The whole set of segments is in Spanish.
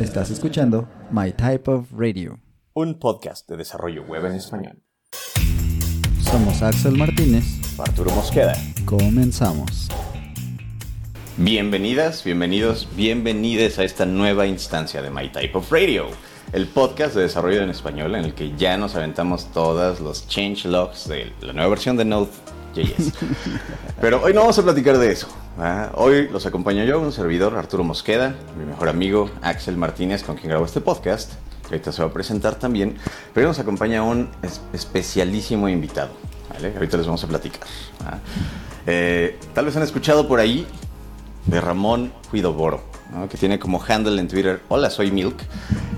Estás escuchando My Type of Radio, un podcast de desarrollo web en español. Somos Axel Martínez, Arturo Mosqueda. Comenzamos. Bienvenidas, bienvenidos, bienvenides a esta nueva instancia de My Type of Radio, el podcast de desarrollo en español en el que ya nos aventamos todas los change logs de la nueva versión de Node.js. Pero hoy no vamos a platicar de eso. Hoy los acompaño yo, un servidor, Arturo Mosqueda, mi mejor amigo Axel Martínez, con quien grabo este podcast, que ahorita se va a presentar también, pero nos acompaña un especialísimo invitado, ¿vale? Ahorita les vamos a platicar. Eh, tal vez han escuchado por ahí de Ramón Huidoboro, que tiene como handle en Twitter, hola, soy Milk.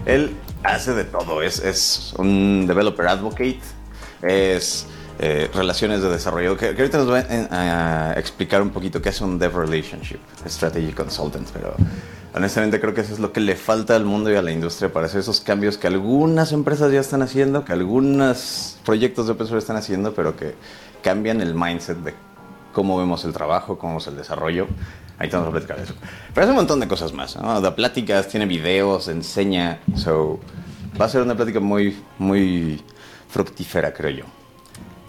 Él hace de todo, es, es un developer advocate, es eh, relaciones de desarrollo, que, ahorita nos va a, explicar un poquito qué es un Dev Relationship Strategy Consultant, pero honestamente creo que eso es lo que le falta al mundo y a la industria para hacer esos cambios que algunas empresas ya están haciendo, que algunos proyectos de open están haciendo, pero que cambian el mindset de cómo vemos el trabajo, cómo vemos el desarrollo. Ahí te vamos a platicar de eso. Pero hace un montón de cosas más. ¿no? Da pláticas, tiene videos, enseña. So, va a ser una plática muy, muy fructífera, creo yo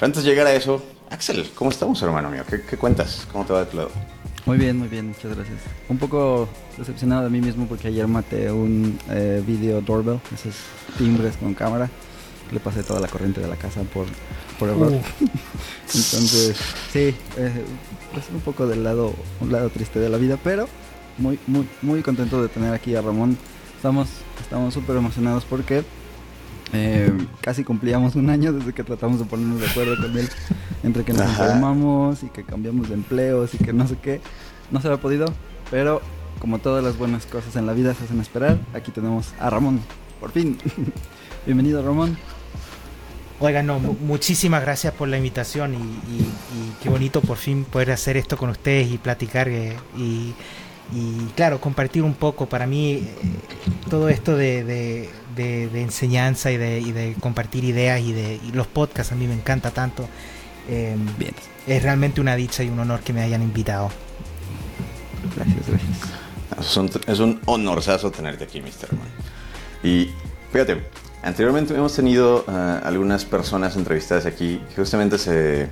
antes de llegar a eso, Axel, ¿cómo estamos, hermano mío? ¿Qué, cuentas? ¿Cómo te va de tu lado? Muy bien, muy bien, muchas gracias. Un poco decepcionado de mí mismo porque ayer maté un eh, video doorbell, esos timbres con cámara. Le pasé toda la corriente de la casa por, por error. Uh. Entonces, sí, eh, es un poco del lado, un lado triste de la vida, pero muy, muy, muy contento de tener aquí a Ramón. Estamos, estamos súper emocionados porque eh, casi cumplíamos un año desde que tratamos de ponernos de acuerdo con él, entre que nos enfermamos y que cambiamos de empleos y que no sé qué. No se ha podido, pero como todas las buenas cosas en la vida se hacen esperar, aquí tenemos a Ramón, por fin. Bienvenido Ramón. Oigan, no, muchísimas gracias por la invitación y, qué bonito por fin poder hacer esto con ustedes y platicar eh, y, claro, compartir un poco. Para mí, eh, todo esto de de, enseñanza y de, y de, compartir ideas y de los podcasts a mí me encanta tanto. Em, Bien. Es realmente una dicha y un honor que me hayan invitado. Gracias, gracias. Es un, honorazo tenerte aquí, Mr. Man. Y fíjate, anteriormente hemos tenido eh, algunas personas entrevistadas aquí que justamente se,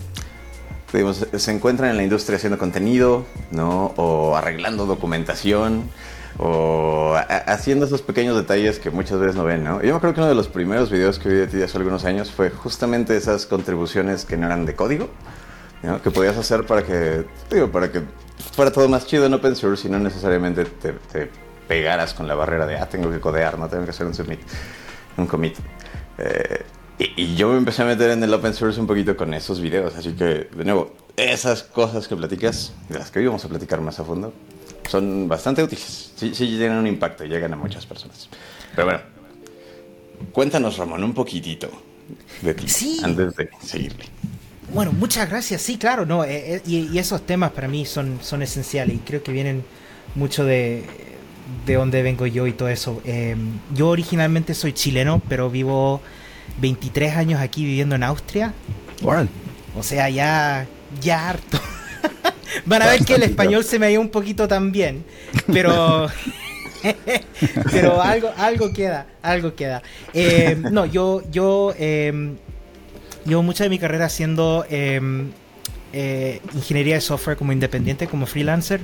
se encuentran en la industria haciendo contenido, ¿no? O arreglando documentación o haciendo esos pequeños detalles que muchas veces no ven, ¿no? Yo me acuerdo que uno de los primeros videos que vi de ti hace algunos años fue justamente esas contribuciones que no eran de código, ¿no? que podías hacer para que, digo, para que fuera todo más chido en open source y no necesariamente te, pegaras con la barrera de, ah, tengo que codear, no tengo que hacer un submit, un commit. Eh, y, y, yo me empecé a meter en el open source un poquito con esos videos, así que, de nuevo, esas cosas que platicas, de las que hoy vamos a platicar más a fondo, son bastante útiles. Sí, sí tienen un impacto y llegan a muchas personas. Pero bueno, cuéntanos, Ramón, un poquitito de ti antes de seguirle. Bueno, muchas gracias. Sí, claro, no. Eh, eh, y, esos temas para mí son, son esenciales y creo que vienen mucho de, de donde vengo yo y todo eso. Eh, yo originalmente soy chileno, pero vivo 23 años aquí viviendo en Austria. O sea, ya, ya harto. Van a ver que el español se me ha ido un poquito también, pero pero algo algo queda, algo queda. Eh, no, yo yo eh, llevo mucha de mi carrera haciendo eh, ingeniería de software como independiente, como freelancer,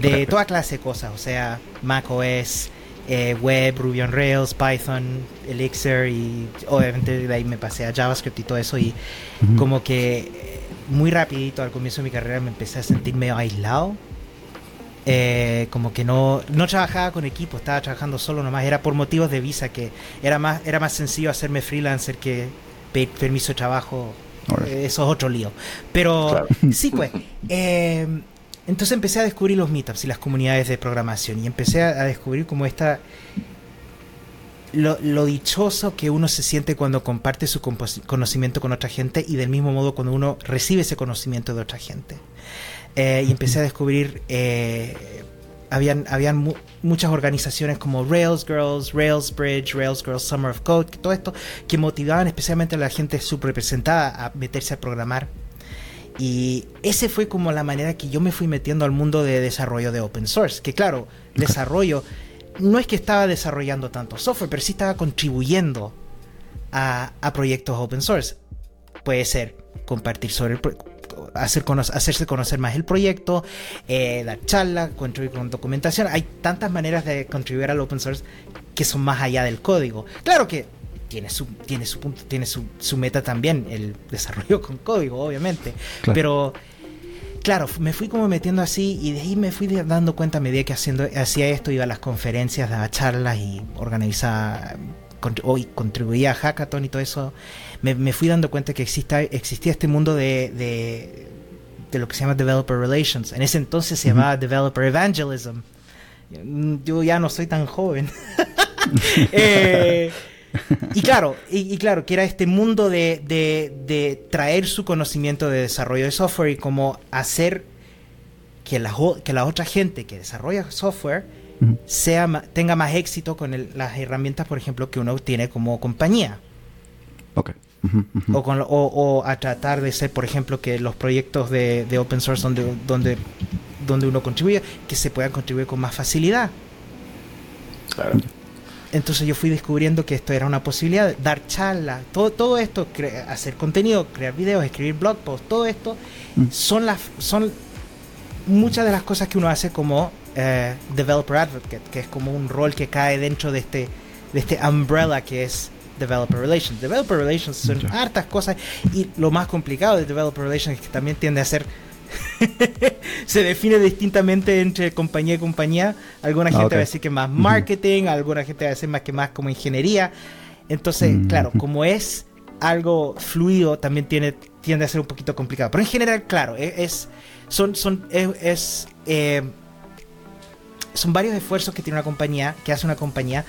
de toda clase de cosas, o sea, Mac OS, eh, web, Ruby on Rails, Python, Elixir y obviamente de ahí me pasé a JavaScript y todo eso y como que muy rapidito al comienzo de mi carrera me empecé a sentir medio aislado. Eh, como que no, no trabajaba con equipo, estaba trabajando solo nomás. Era por motivos de visa que era más, era más sencillo hacerme freelancer que pedir permiso de trabajo. Eh, eso es otro lío. Pero sí, pues. Entonces empecé a descubrir los meetups y las comunidades de programación y empecé a descubrir como esta lo, dichoso que uno se siente cuando comparte su conocimiento con otra gente y del mismo modo cuando uno recibe ese conocimiento de otra gente. Eh, y empecé a descubrir, eh, habían, habían muchas organizaciones como Rails Girls, Rails Bridge, Rails Girls Summer of Code, todo esto, que motivaban especialmente a la gente subrepresentada a meterse a programar. Y ese fue como la manera que yo me fui metiendo al mundo de desarrollo de open source, que claro, desarrollo no es que estaba desarrollando tanto software, pero sí estaba contribuyendo a, proyectos open source. Puede ser compartir sobre el hacer hacerse conocer más el proyecto, eh, dar charlas, contribuir con documentación. Hay tantas maneras de contribuir al open source que son más allá del código. Claro que tiene su, tiene su punto, tiene su, meta también, el desarrollo con código, obviamente. Pero claro, me fui como metiendo así y de ahí me fui dando cuenta a medida que haciendo, hacía esto, iba a las conferencias, daba charlas y organizaba hoy contribuía a Hackathon y todo eso, me, fui dando cuenta que exista, existía este mundo de, de, lo que se llama Developer Relations. En ese entonces se llamaba Developer Evangelism. Yo ya no soy tan joven. Eh, y claro, y, claro, que era este mundo de, de, traer su conocimiento de desarrollo de software y como hacer que la, que la otra gente que desarrolla software sea, tenga más éxito con las herramientas, por ejemplo, que uno tiene como compañía. Ok. o, con, o, a tratar de ser, por ejemplo, que los proyectos de, open source donde, donde, donde uno contribuye, que se puedan contribuir con más facilidad. Claro. Entonces yo fui descubriendo que esto era una posibilidad, dar charlas, todo, todo esto, hacer contenido, crear videos, escribir blog posts, todo esto mm. son las son muchas de las cosas que uno hace como eh, developer advocate, que es como un rol que cae dentro de este, de este umbrella que es Developer Relations. Developer Relations son hartas cosas y lo más complicado de Developer Relations es que también tiende a ser se define distintamente entre compañía y compañía. Alguna gente va a decir que más marketing, alguna gente va a decir más que más como ingeniería. Entonces, mm. claro, como es algo fluido, también tiene, tiende a ser un poquito complicado. Pero en general, claro, e, es, son, son, es, eh, son varios esfuerzos que tiene una compañía, que hace una compañía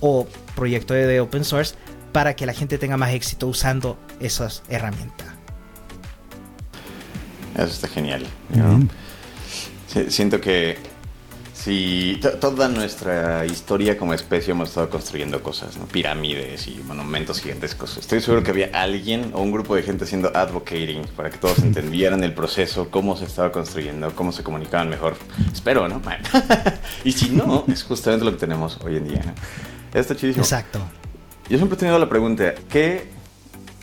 o proyecto de, open source para que la gente tenga más éxito usando esas herramientas. Eso está genial. siento que si toda nuestra historia como especie hemos estado construyendo cosas, ¿no? pirámides y monumentos gigantescos. Estoy seguro que había alguien o un grupo de gente haciendo advocating para que todos entendieran el proceso, cómo se estaba construyendo, cómo se comunicaban mejor. Espero, ¿no? y si no, es justamente lo que tenemos hoy en día. Está chidísimo. Exacto. Yo siempre he tenido la pregunta, ¿qué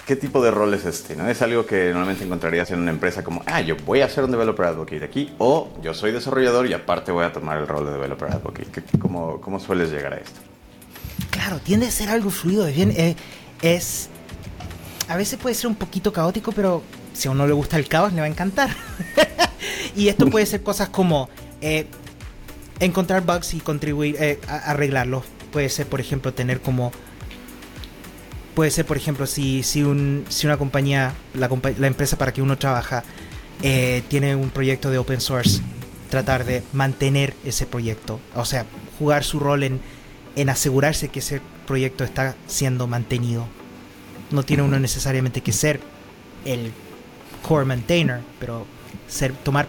¿qué tipo de rol es este? ¿no? Es algo que normalmente encontrarías en una empresa como, ah, yo voy a ser un developer advocate aquí, o yo soy desarrollador y aparte voy a tomar el rol de developer advocate. ¿Cómo, cómo sueles llegar a esto? Claro, tiende a ser algo fluido, es bien, eh, es... A veces puede ser un poquito caótico, pero si a uno le gusta el caos, le va a encantar. y esto puede ser cosas como eh, encontrar bugs y contribuir eh, a arreglarlos. Puede ser, por ejemplo, tener como puede ser, por ejemplo, si, si, un, si una compañía, la, la empresa para que uno trabaja, eh, tiene un proyecto de open source, tratar de mantener ese proyecto. O sea, jugar su rol en, en asegurarse que ese proyecto está siendo mantenido. No tiene uno necesariamente que ser el core maintainer, pero ser, tomar,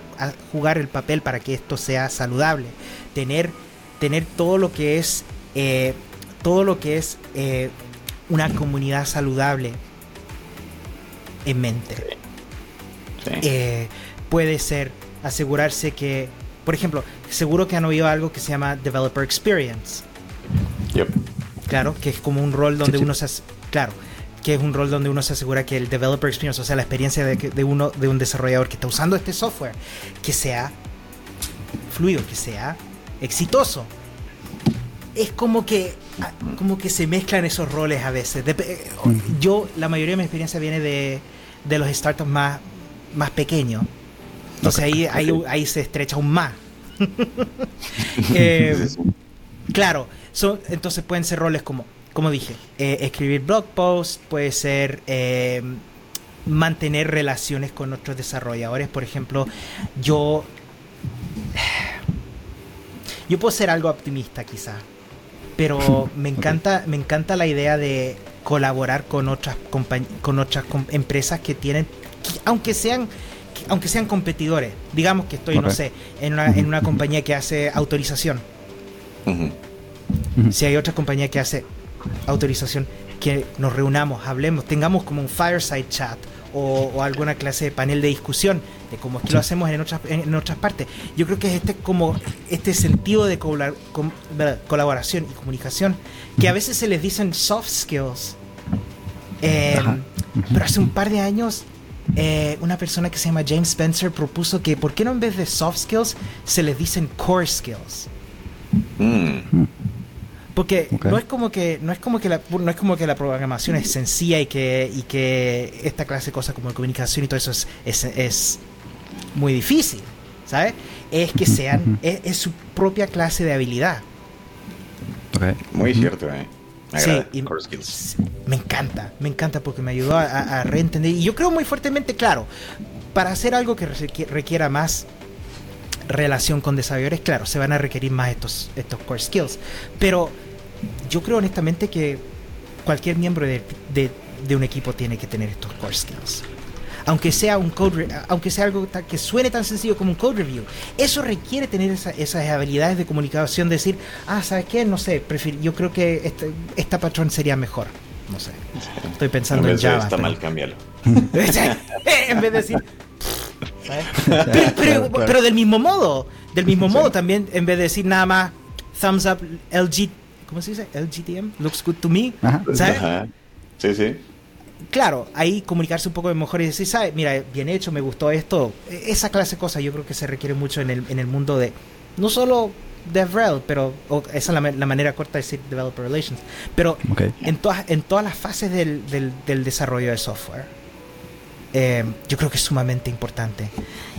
jugar el papel para que esto sea saludable. Tener, tener todo lo que es, eh, todo lo que es eh, una comunidad saludable en mente. Eh, puede ser asegurarse que, por ejemplo, seguro que han oído algo que se llama Developer Experience. Claro, que es como un rol donde uno se... Claro, que es un rol donde uno se asegura que el Developer Experience, o sea, la experiencia de, de uno, de un desarrollador que está usando este software, que sea fluido, que sea exitoso. Es como que como que se mezclan esos roles a veces. Eh, yo, la mayoría de mi experiencia viene de, de los startups más, más pequeños. Entonces ahí, ahí, ahí, se estrecha aún más. Eh, claro, son, entonces pueden ser roles como, como dije, eh, escribir blog posts, puede ser mantener relaciones con otros desarrolladores. Por ejemplo, yo... Yo puedo ser algo optimista quizás pero me encanta, me encanta la idea de colaborar con otras con otras empresas que tienen, aunque sean aunque sean competidores. Digamos que estoy, no sé, en una, en una compañía que hace autorización. Si hay otra compañía que hace autorización, que nos reunamos, hablemos, tengamos como un fireside chat o, alguna clase de panel de discusión, de como es que lo hacemos en otras, en, otras partes. Yo creo que es este, como este sentido de colaboración y comunicación, que a veces se les dicen soft skills. Em, pero hace un par de años eh, una persona que se llama James Spencer propuso que, ¿por qué no en vez de soft skills se les dicen core skills? Mm. Porque no es como que no es como que la, no es como que la programación es sencilla y que y que esta clase de cosas como la comunicación y todo eso es, es, muy difícil, ¿sabes? Es que sean es, su propia clase de habilidad. Muy cierto, ¿eh? sí, me encanta, me encanta porque me ayudó a, reentender. Y yo creo muy fuertemente, claro, para hacer algo que requiera más relación con desarrolladores, claro, se van a requerir más estos, estos core skills. Pero yo creo honestamente que cualquier miembro de, de, un equipo tiene que tener estos core skills. Aunque sea un code, aunque sea algo que suene tan sencillo como un code review, eso requiere tener esas habilidades de comunicación, decir, ah, ¿sabes qué? No sé, yo creo que este, esta patrón sería mejor. No sé. Estoy pensando en, Java. está mal, cámbialo. en vez de decir, pero, del mismo modo, del mismo modo también, en vez de decir nada más thumbs up LG, ¿cómo se dice? LGTM, looks good to me, ¿sabes? Sí, sí. Claro, ahí comunicarse un poco mejor y decir, ¿sabes? Mira, bien hecho, me gustó esto. E, esa clase de cosas yo creo que se requiere mucho en el, en el mundo de, no solo DevRel, pero esa es la, manera corta de decir Developer Relations, pero en, todas, en todas las fases del, del, del desarrollo de software. Eh, yo creo que es sumamente importante.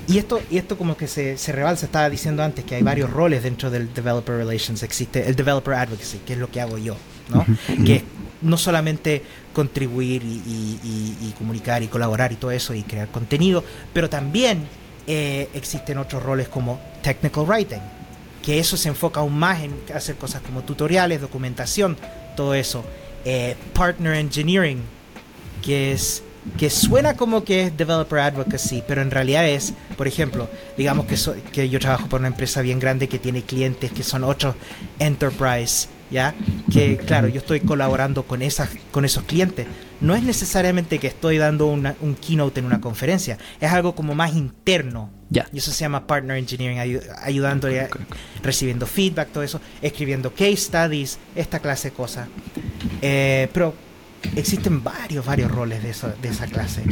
Y esto, y esto como que se, se rebalsa, estaba diciendo antes que hay varios roles dentro del Developer Relations. Existe el Developer Advocacy, que es lo que hago yo, ¿no? Que no solamente contribuir y, comunicar y colaborar y todo eso y crear contenido, pero también eh, existen otros roles como Technical Writing, que eso se enfoca aún más en hacer cosas como tutoriales, documentación, todo eso. Eh, partner Engineering, que es que suena como que es developer advocacy, pero en realidad es, por ejemplo, digamos que, que yo trabajo por una empresa bien grande que tiene clientes que son otros enterprise, ¿ya? Que claro, yo estoy colaborando con, esas, con esos clientes. No es necesariamente que estoy dando una, un keynote en una conferencia, es algo como más interno. Ya. Y eso se llama partner engineering, ayudándole, recibiendo feedback, todo eso, escribiendo case studies, esta clase de cosas. Eh, pero existen varios, varios roles de, eso, de esa clase.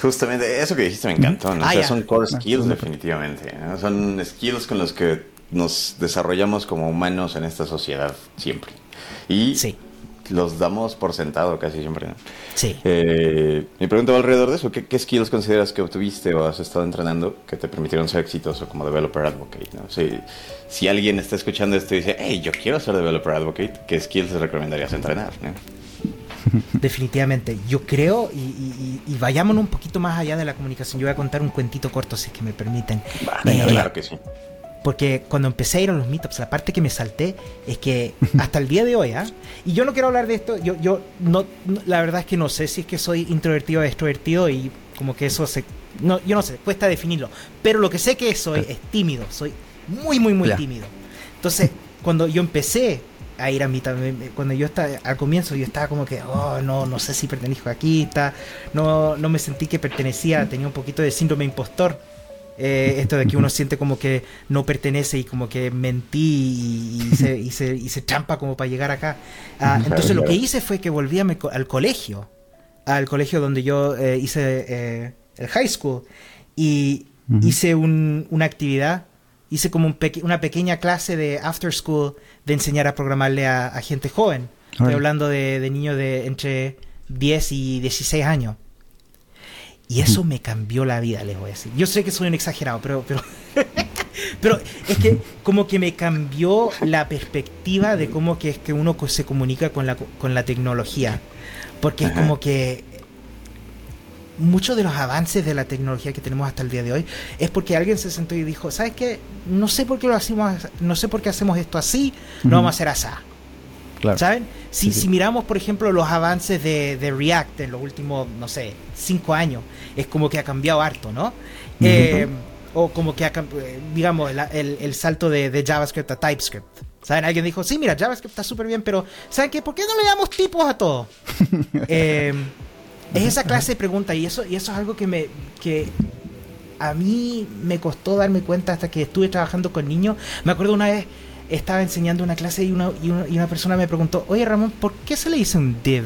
Justamente eso que dijiste me encantó, ¿no? Ah, son core ah, skills definitivamente, son skills con los que nos desarrollamos como humanos en esta sociedad siempre. Y sí. los damos por sentado casi siempre. ¿no? Sí. Eh, mi pregunta va alrededor de eso. ¿Qué, ¿Qué, skills consideras que obtuviste o has estado entrenando que te permitieron ser exitoso como developer advocate? ¿no? Si, si alguien está escuchando esto y dice, hey, yo quiero ser developer advocate, ¿qué skills recomendarías entrenar? ¿no? Definitivamente. Yo creo, y, vayámonos un poquito más allá de la comunicación. Yo voy a contar un cuentito corto, si es que me permiten. Eh, claro que sí. Porque cuando empecé a ir a los meetups, la parte que me salté es que hasta el día de hoy, ¿ah? y yo no quiero hablar de esto, yo, yo no, la verdad es que no sé si es que soy introvertido o extrovertido y como que eso se... No, yo no sé, cuesta definirlo, pero lo que sé que soy es tímido, soy muy, muy, muy tímido. Entonces, cuando yo empecé a ir a mí también. Cuando yo estaba, al comienzo yo estaba como que, oh, no, no sé si pertenezco aquí, está, no, no me sentí que pertenecía, tenía un poquito de síndrome impostor. Eh, esto de que uno siente como que no pertenece y como que mentí y, se, y, se, y se, trampa como para llegar acá. Ah, entonces lo que hice fue que volví al colegio, al colegio donde yo eh, hice eh, el high school y hice un, una actividad hice como una pequeña clase de after school de enseñar a programarle a, gente joven. Estoy hablando de, niños de entre 10 y 16 años. Y eso me cambió la vida, les voy a decir. Yo sé que soy un exagerado, pero, pero, pero es que como que me cambió la perspectiva de cómo que es que uno se comunica con la, con la tecnología. Porque es como que muchos de los avances de la tecnología que tenemos hasta el día de hoy es porque alguien se sentó y dijo, ¿sabes qué? No sé por qué lo hacemos, no sé por qué hacemos esto así, lo vamos a hacer así. ¿Saben? Si, si miramos, por ejemplo, los avances de, React en los últimos, no sé, cinco años, es como que ha cambiado harto, ¿no? Eh, o como que ha, eh, digamos, el, el, salto de, JavaScript a TypeScript. ¿Saben? Alguien dijo, sí, mira, JavaScript está súper bien, pero ¿saben qué? ¿Por qué no le damos tipos a todo? eh, Es esa clase de pregunta y eso, y eso es algo que me que a mí me costó darme cuenta hasta que estuve trabajando con niños. Me acuerdo una vez estaba enseñando una clase y una, y una, persona me preguntó, oye Ramón, ¿por qué se le dice un div?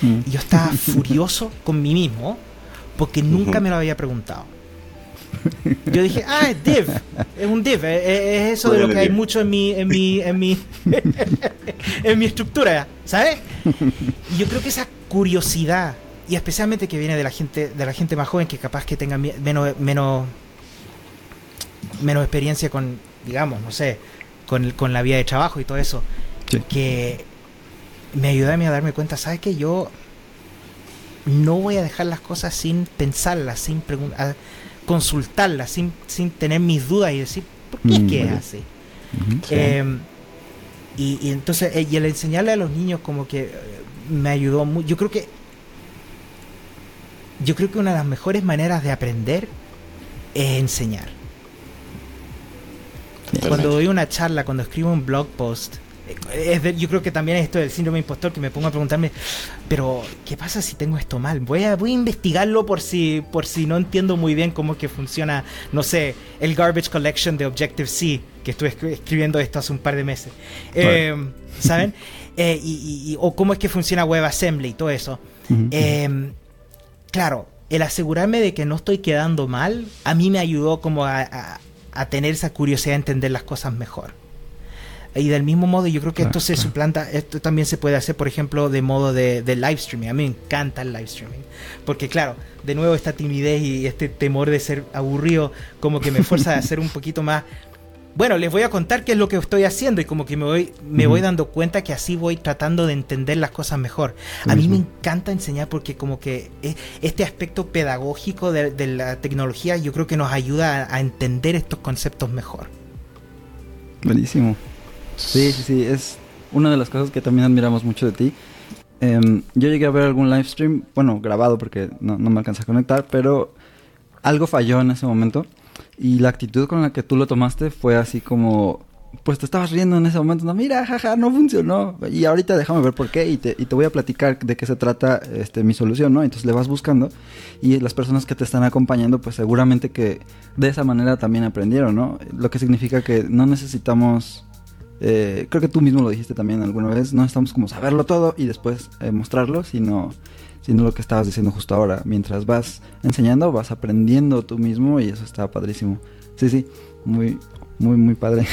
Mm. Y yo estaba furioso con mí mismo porque nunca me lo había preguntado. Yo dije, ah, es div, es un div, es, eso de lo que hay mucho en mi, en mi, en mi, en mi estructura, ¿sabes? Y yo creo que esa curiosidad y especialmente que viene de la gente, de la gente más joven que capaz que tenga menos, menos, menos experiencia con, digamos, no sé, con, con la vida de trabajo y todo eso, que me ayudó a mí a darme cuenta, ¿sabes que Yo no voy a dejar las cosas sin pensarlas, sin consultarlas, sin, sin tener mis dudas y decir, ¿por qué es que es así? Em, y, entonces, eh, y el enseñarle a los niños como que me ayudó mucho. Yo creo que yo creo que una de las mejores maneras de aprender es enseñar. Cuando doy una charla, cuando escribo un blog post, yo creo que también es esto del síndrome impostor que me pongo a preguntarme, pero ¿qué pasa si tengo esto mal? Voy a, voy a investigarlo por si, por si no entiendo muy bien cómo es que funciona, no sé, el garbage collection de Objective-C, que estuve escribiendo esto hace un par de meses. Eh, ¿Saben? Eh, y, o cómo es que funciona WebAssembly y todo eso. Em, claro, el asegurarme de que no estoy quedando mal, a mí me ayudó como a tener esa curiosidad de entender las cosas mejor. Y del mismo modo, yo creo que esto se suplanta, esto también se puede hacer, por ejemplo, de modo de, live streaming. A mí me encanta el live streaming. Porque, claro, de nuevo, esta timidez y este temor de ser aburrido, como que me fuerza a hacer un poquito más. Bueno, les voy a contar qué es lo que estoy haciendo y como que me voy, me voy dando cuenta que así voy tratando de entender las cosas mejor. A mí me encanta enseñar porque como que e, este aspecto pedagógico de, la tecnología yo creo que nos ayuda a entender estos conceptos mejor. Buenísimo. Sí, sí, sí, es una de las cosas que también admiramos mucho de ti. Em, yo llegué a ver algún live stream, bueno, grabado porque no, no me alcanza a conectar, pero algo falló en ese momento y la actitud con la que tú lo tomaste fue así como, pues te estabas riendo en ese momento, no, mira, jaja, no funcionó. Y ahorita déjame ver por qué y te, y te voy a platicar de qué se trata este, mi solución, ¿no? Entonces le vas buscando y las personas que te están acompañando, pues seguramente que de esa manera también aprendieron, ¿no? Lo que significa que no necesitamos eh, creo que tú mismo lo dijiste también alguna vez, no estamos como saberlo todo y después eh, mostrarlo, sino, sino lo que estabas diciendo justo ahora. Mientras vas enseñando, vas aprendiendo tú mismo y eso está padrísimo. Sí, sí, muy, muy, muy padre.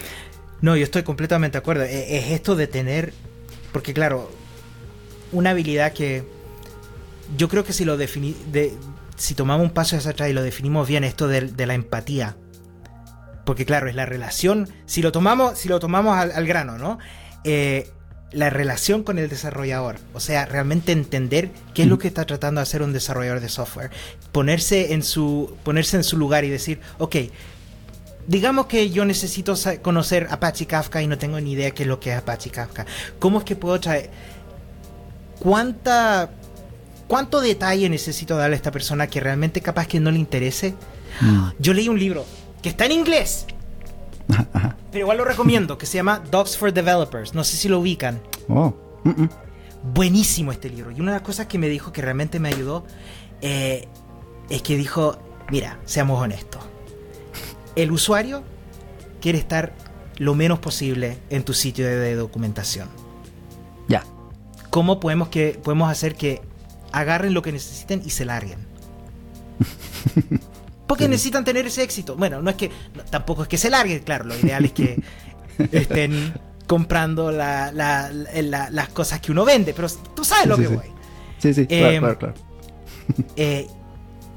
no, yo estoy completamente de acuerdo. E, es esto de tener, porque claro, una habilidad que yo creo que si lo defini de, si tomamos un paso hacia atrás y lo definimos bien, esto de la empatía porque claro, es la relación, si lo tomamos, si lo tomamos al, grano, ¿no? Eh, la relación con el desarrollador, o sea, realmente entender qué es lo que está tratando de hacer un desarrollador de software, ponerse en su, ponerse en su lugar y decir, ok, digamos que yo necesito conocer Apache Kafka y no tengo ni idea qué es lo que es Apache Kafka. ¿Cómo es que puedo traer? ¿Cuánta, ¿Cuánto detalle necesito darle a esta persona que realmente capaz que no le interese? Mm. Yo leí un libro que está en inglés. Pero igual lo recomiendo, que se llama Dogs for Developers. No sé si lo ubican. Oh. Buenísimo este libro. Y una de las cosas que me dijo que realmente me ayudó eh, es que dijo, mira, seamos honestos. El usuario quiere estar lo menos posible en tu sitio de, documentación. Ya. ¿Cómo podemos, que, podemos hacer que agarren lo que necesiten y se larguen? Porque necesitan tener ese éxito. Bueno, no es que tampoco es que se largue, claro, lo ideal es que estén comprando las cosas que uno vende, pero tú sabes lo que voy. Sí, sí, claro, em, claro, eh,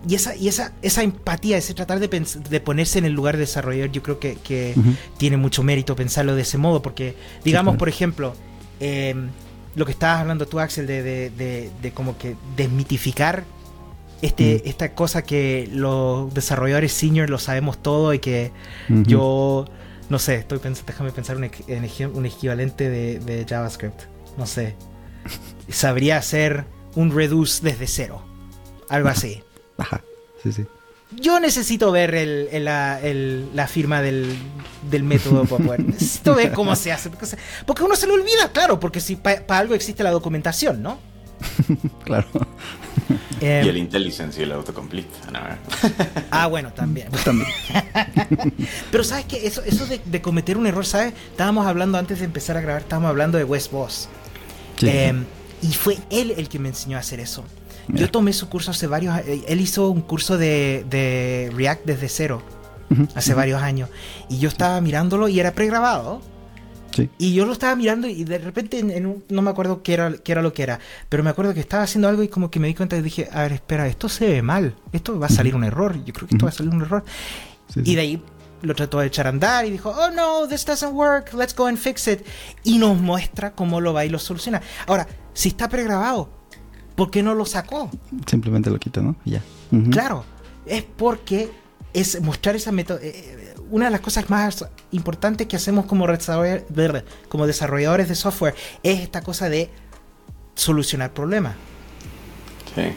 y esa, y esa, esa empatía, ese tratar de, de ponerse en el lugar de desarrollador, yo creo que, tiene mucho mérito pensarlo de ese modo, porque, digamos, por ejemplo, em, lo que estabas hablando tú, Axel, de, de, de como que desmitificar este, mm. esta cosa que los desarrolladores senior lo sabemos todo y que yo, no sé, estoy pensando, déjame pensar en un equivalente de, JavaScript. No sé. Sabría hacer un reduce desde cero. Algo así. Ajá, sí, sí. Yo necesito ver el, la, firma del, método para poder. Necesito ver cómo se hace. Porque, uno se lo olvida, claro, porque si para algo existe la documentación, ¿no? claro. Eh, y el IntelliSense y el autocomplete. ah, bueno, también. también. Pero sabes que eso, eso de, cometer un error, ¿sabes? Estábamos hablando antes de empezar a grabar, estábamos hablando de West Boss. Em, y fue él el que me enseñó a hacer eso. Yo tomé su curso hace varios años. Él hizo un curso de, React desde cero, hace varios años. Y yo estaba mirándolo y era pregrabado. Y yo lo estaba mirando y de repente no me acuerdo qué era, qué era lo que era, pero me acuerdo que estaba haciendo algo y como que me di cuenta y dije, a ver, espera, esto se ve mal, esto va a salir un error, yo creo que esto va a salir un error. y de ahí lo trató de echar a andar y dijo, oh no, this doesn't work, let's go and fix it. Y nos muestra cómo lo va y lo soluciona. Ahora, si está pregrabado, ¿por qué no lo sacó? Simplemente lo quita, ¿no? ya. Claro, es porque es mostrar esa. Eh, eh, una de las cosas más importantes que hacemos como, como desarrolladores de software es esta cosa de solucionar problemas. Sí.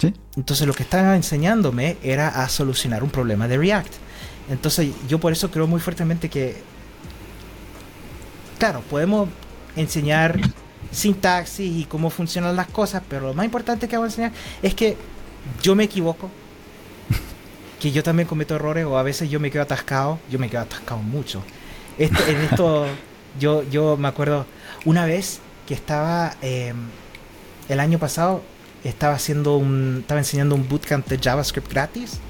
¿Sí? Entonces lo que estaba enseñándome era a solucionar un problema de React. Entonces yo por eso creo muy fuertemente que, claro, podemos enseñar sintaxis y cómo funcionan las cosas, pero lo más importante que vamos a enseñar es que yo me equivoco, que yo también cometo errores o a veces yo me quedo atascado, yo me quedo atascado mucho. Esto, en esto yo, yo me acuerdo una vez que estaba em, el año pasado estaba haciendo un estaba enseñando un bootcamp de JavaScript gratis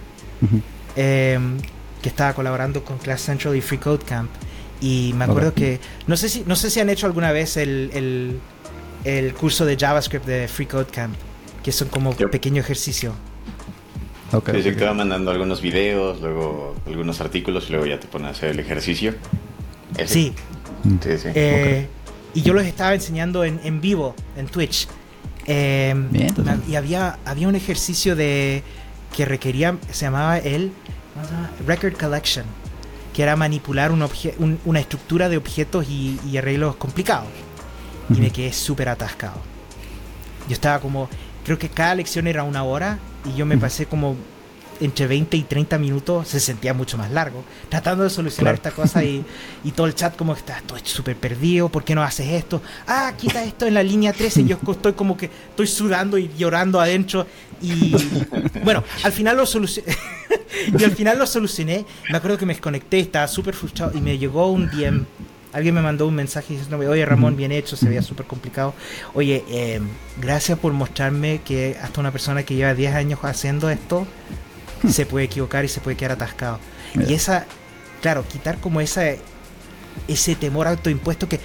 em, que estaba colaborando con Class Central y Free Code Camp. Y me acuerdo que no sé si no sé si han hecho alguna vez el, el, el curso de JavaScript de Free Code Camp que son como pequeño ejercicio Okay, sí, te va mandando algunos videos, luego algunos artículos y luego ya te pones a hacer el ejercicio. Sí. Sí, sí. Eh, y yo los estaba enseñando en, en vivo, en Twitch. Eh, y había, había un ejercicio de que requería, se llamaba el Record Collection, que era manipular un una estructura de objetos y, arreglos complicados. Y me quedé súper atascado. Yo estaba como, creo que cada lección era una hora y yo me pasé como entre 20 y 30 minutos, se sentía mucho más largo, tratando de solucionar esta cosa y, y, todo el chat como que está, estoy súper perdido, ¿por qué no haces esto? Ah, quita esto en la línea 13, yo estoy como que estoy sudando y llorando adentro y bueno, al final lo solucioné, y al final lo solucioné, me acuerdo que me desconecté, estaba súper frustrado y me llegó un DM Alguien me mandó un mensaje diciendo, oye Ramón, bien hecho, se veía súper complicado. Oye, em, gracias por mostrarme que hasta una persona que lleva 10 años haciendo esto se puede equivocar y se puede quedar atascado. Y esa, claro, quitar como esa, ese temor autoimpuesto que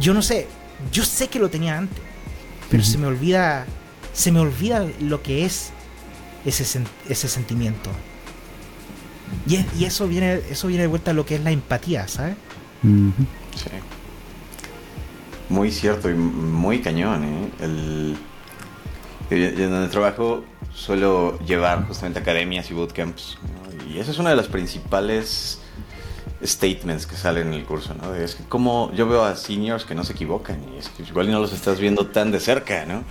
yo no sé, yo sé que lo tenía antes, pero se me olvida, se me olvida lo que es ese, ese sentimiento. Y, y, eso viene eso viene de vuelta a lo que es la empatía, ¿sabes? Sí. Muy cierto y muy cañón, ¿eh? El, en el trabajo suelo llevar justamente academias y bootcamps. Y esa es una de las principales statements que salen en el curso, ¿no? Es que como yo veo a seniors que no se equivocan y es que igual no los estás viendo tan de cerca, ¿no?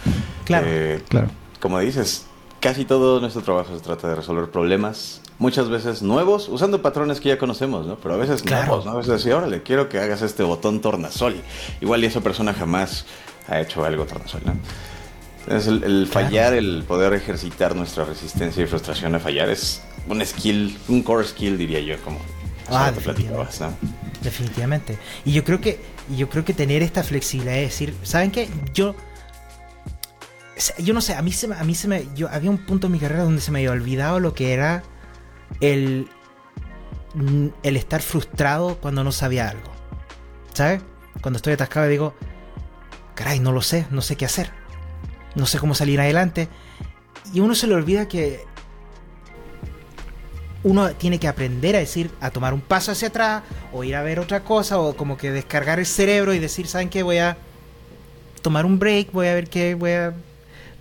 Claro, eh, claro. Como dices, casi todo nuestro trabajo se trata de resolver problemas muchas veces nuevos, usando patrones que ya conocemos, ¿no? Pero a veces nuevos, ¿no? A veces decir, órale, quiero que hagas este botón tornasol. Igual y esa persona jamás ha hecho algo tornasol, ¿no? Entonces el, fallar, el poder ejercitar nuestra resistencia y frustración a fallar es un skill, un core skill diría yo, como ah, definitivamente. ¿no? definitivamente. Y yo creo que, yo creo que tener esta flexibilidad es decir, ¿saben qué? Yo yo no sé, a mí se a mí se me yo había un punto en mi carrera donde se me había olvidado lo que era el, el estar frustrado cuando no sabía algo. ¿Sabes? Cuando estoy atascado digo, caray, no lo sé, no sé qué hacer. No sé cómo salir adelante. Y uno se le olvida que uno tiene que aprender a decir, a tomar un paso hacia atrás, o ir a ver otra cosa, o como que descargar el cerebro y decir, ¿saben qué? Voy a tomar un break, voy a ver qué, voy a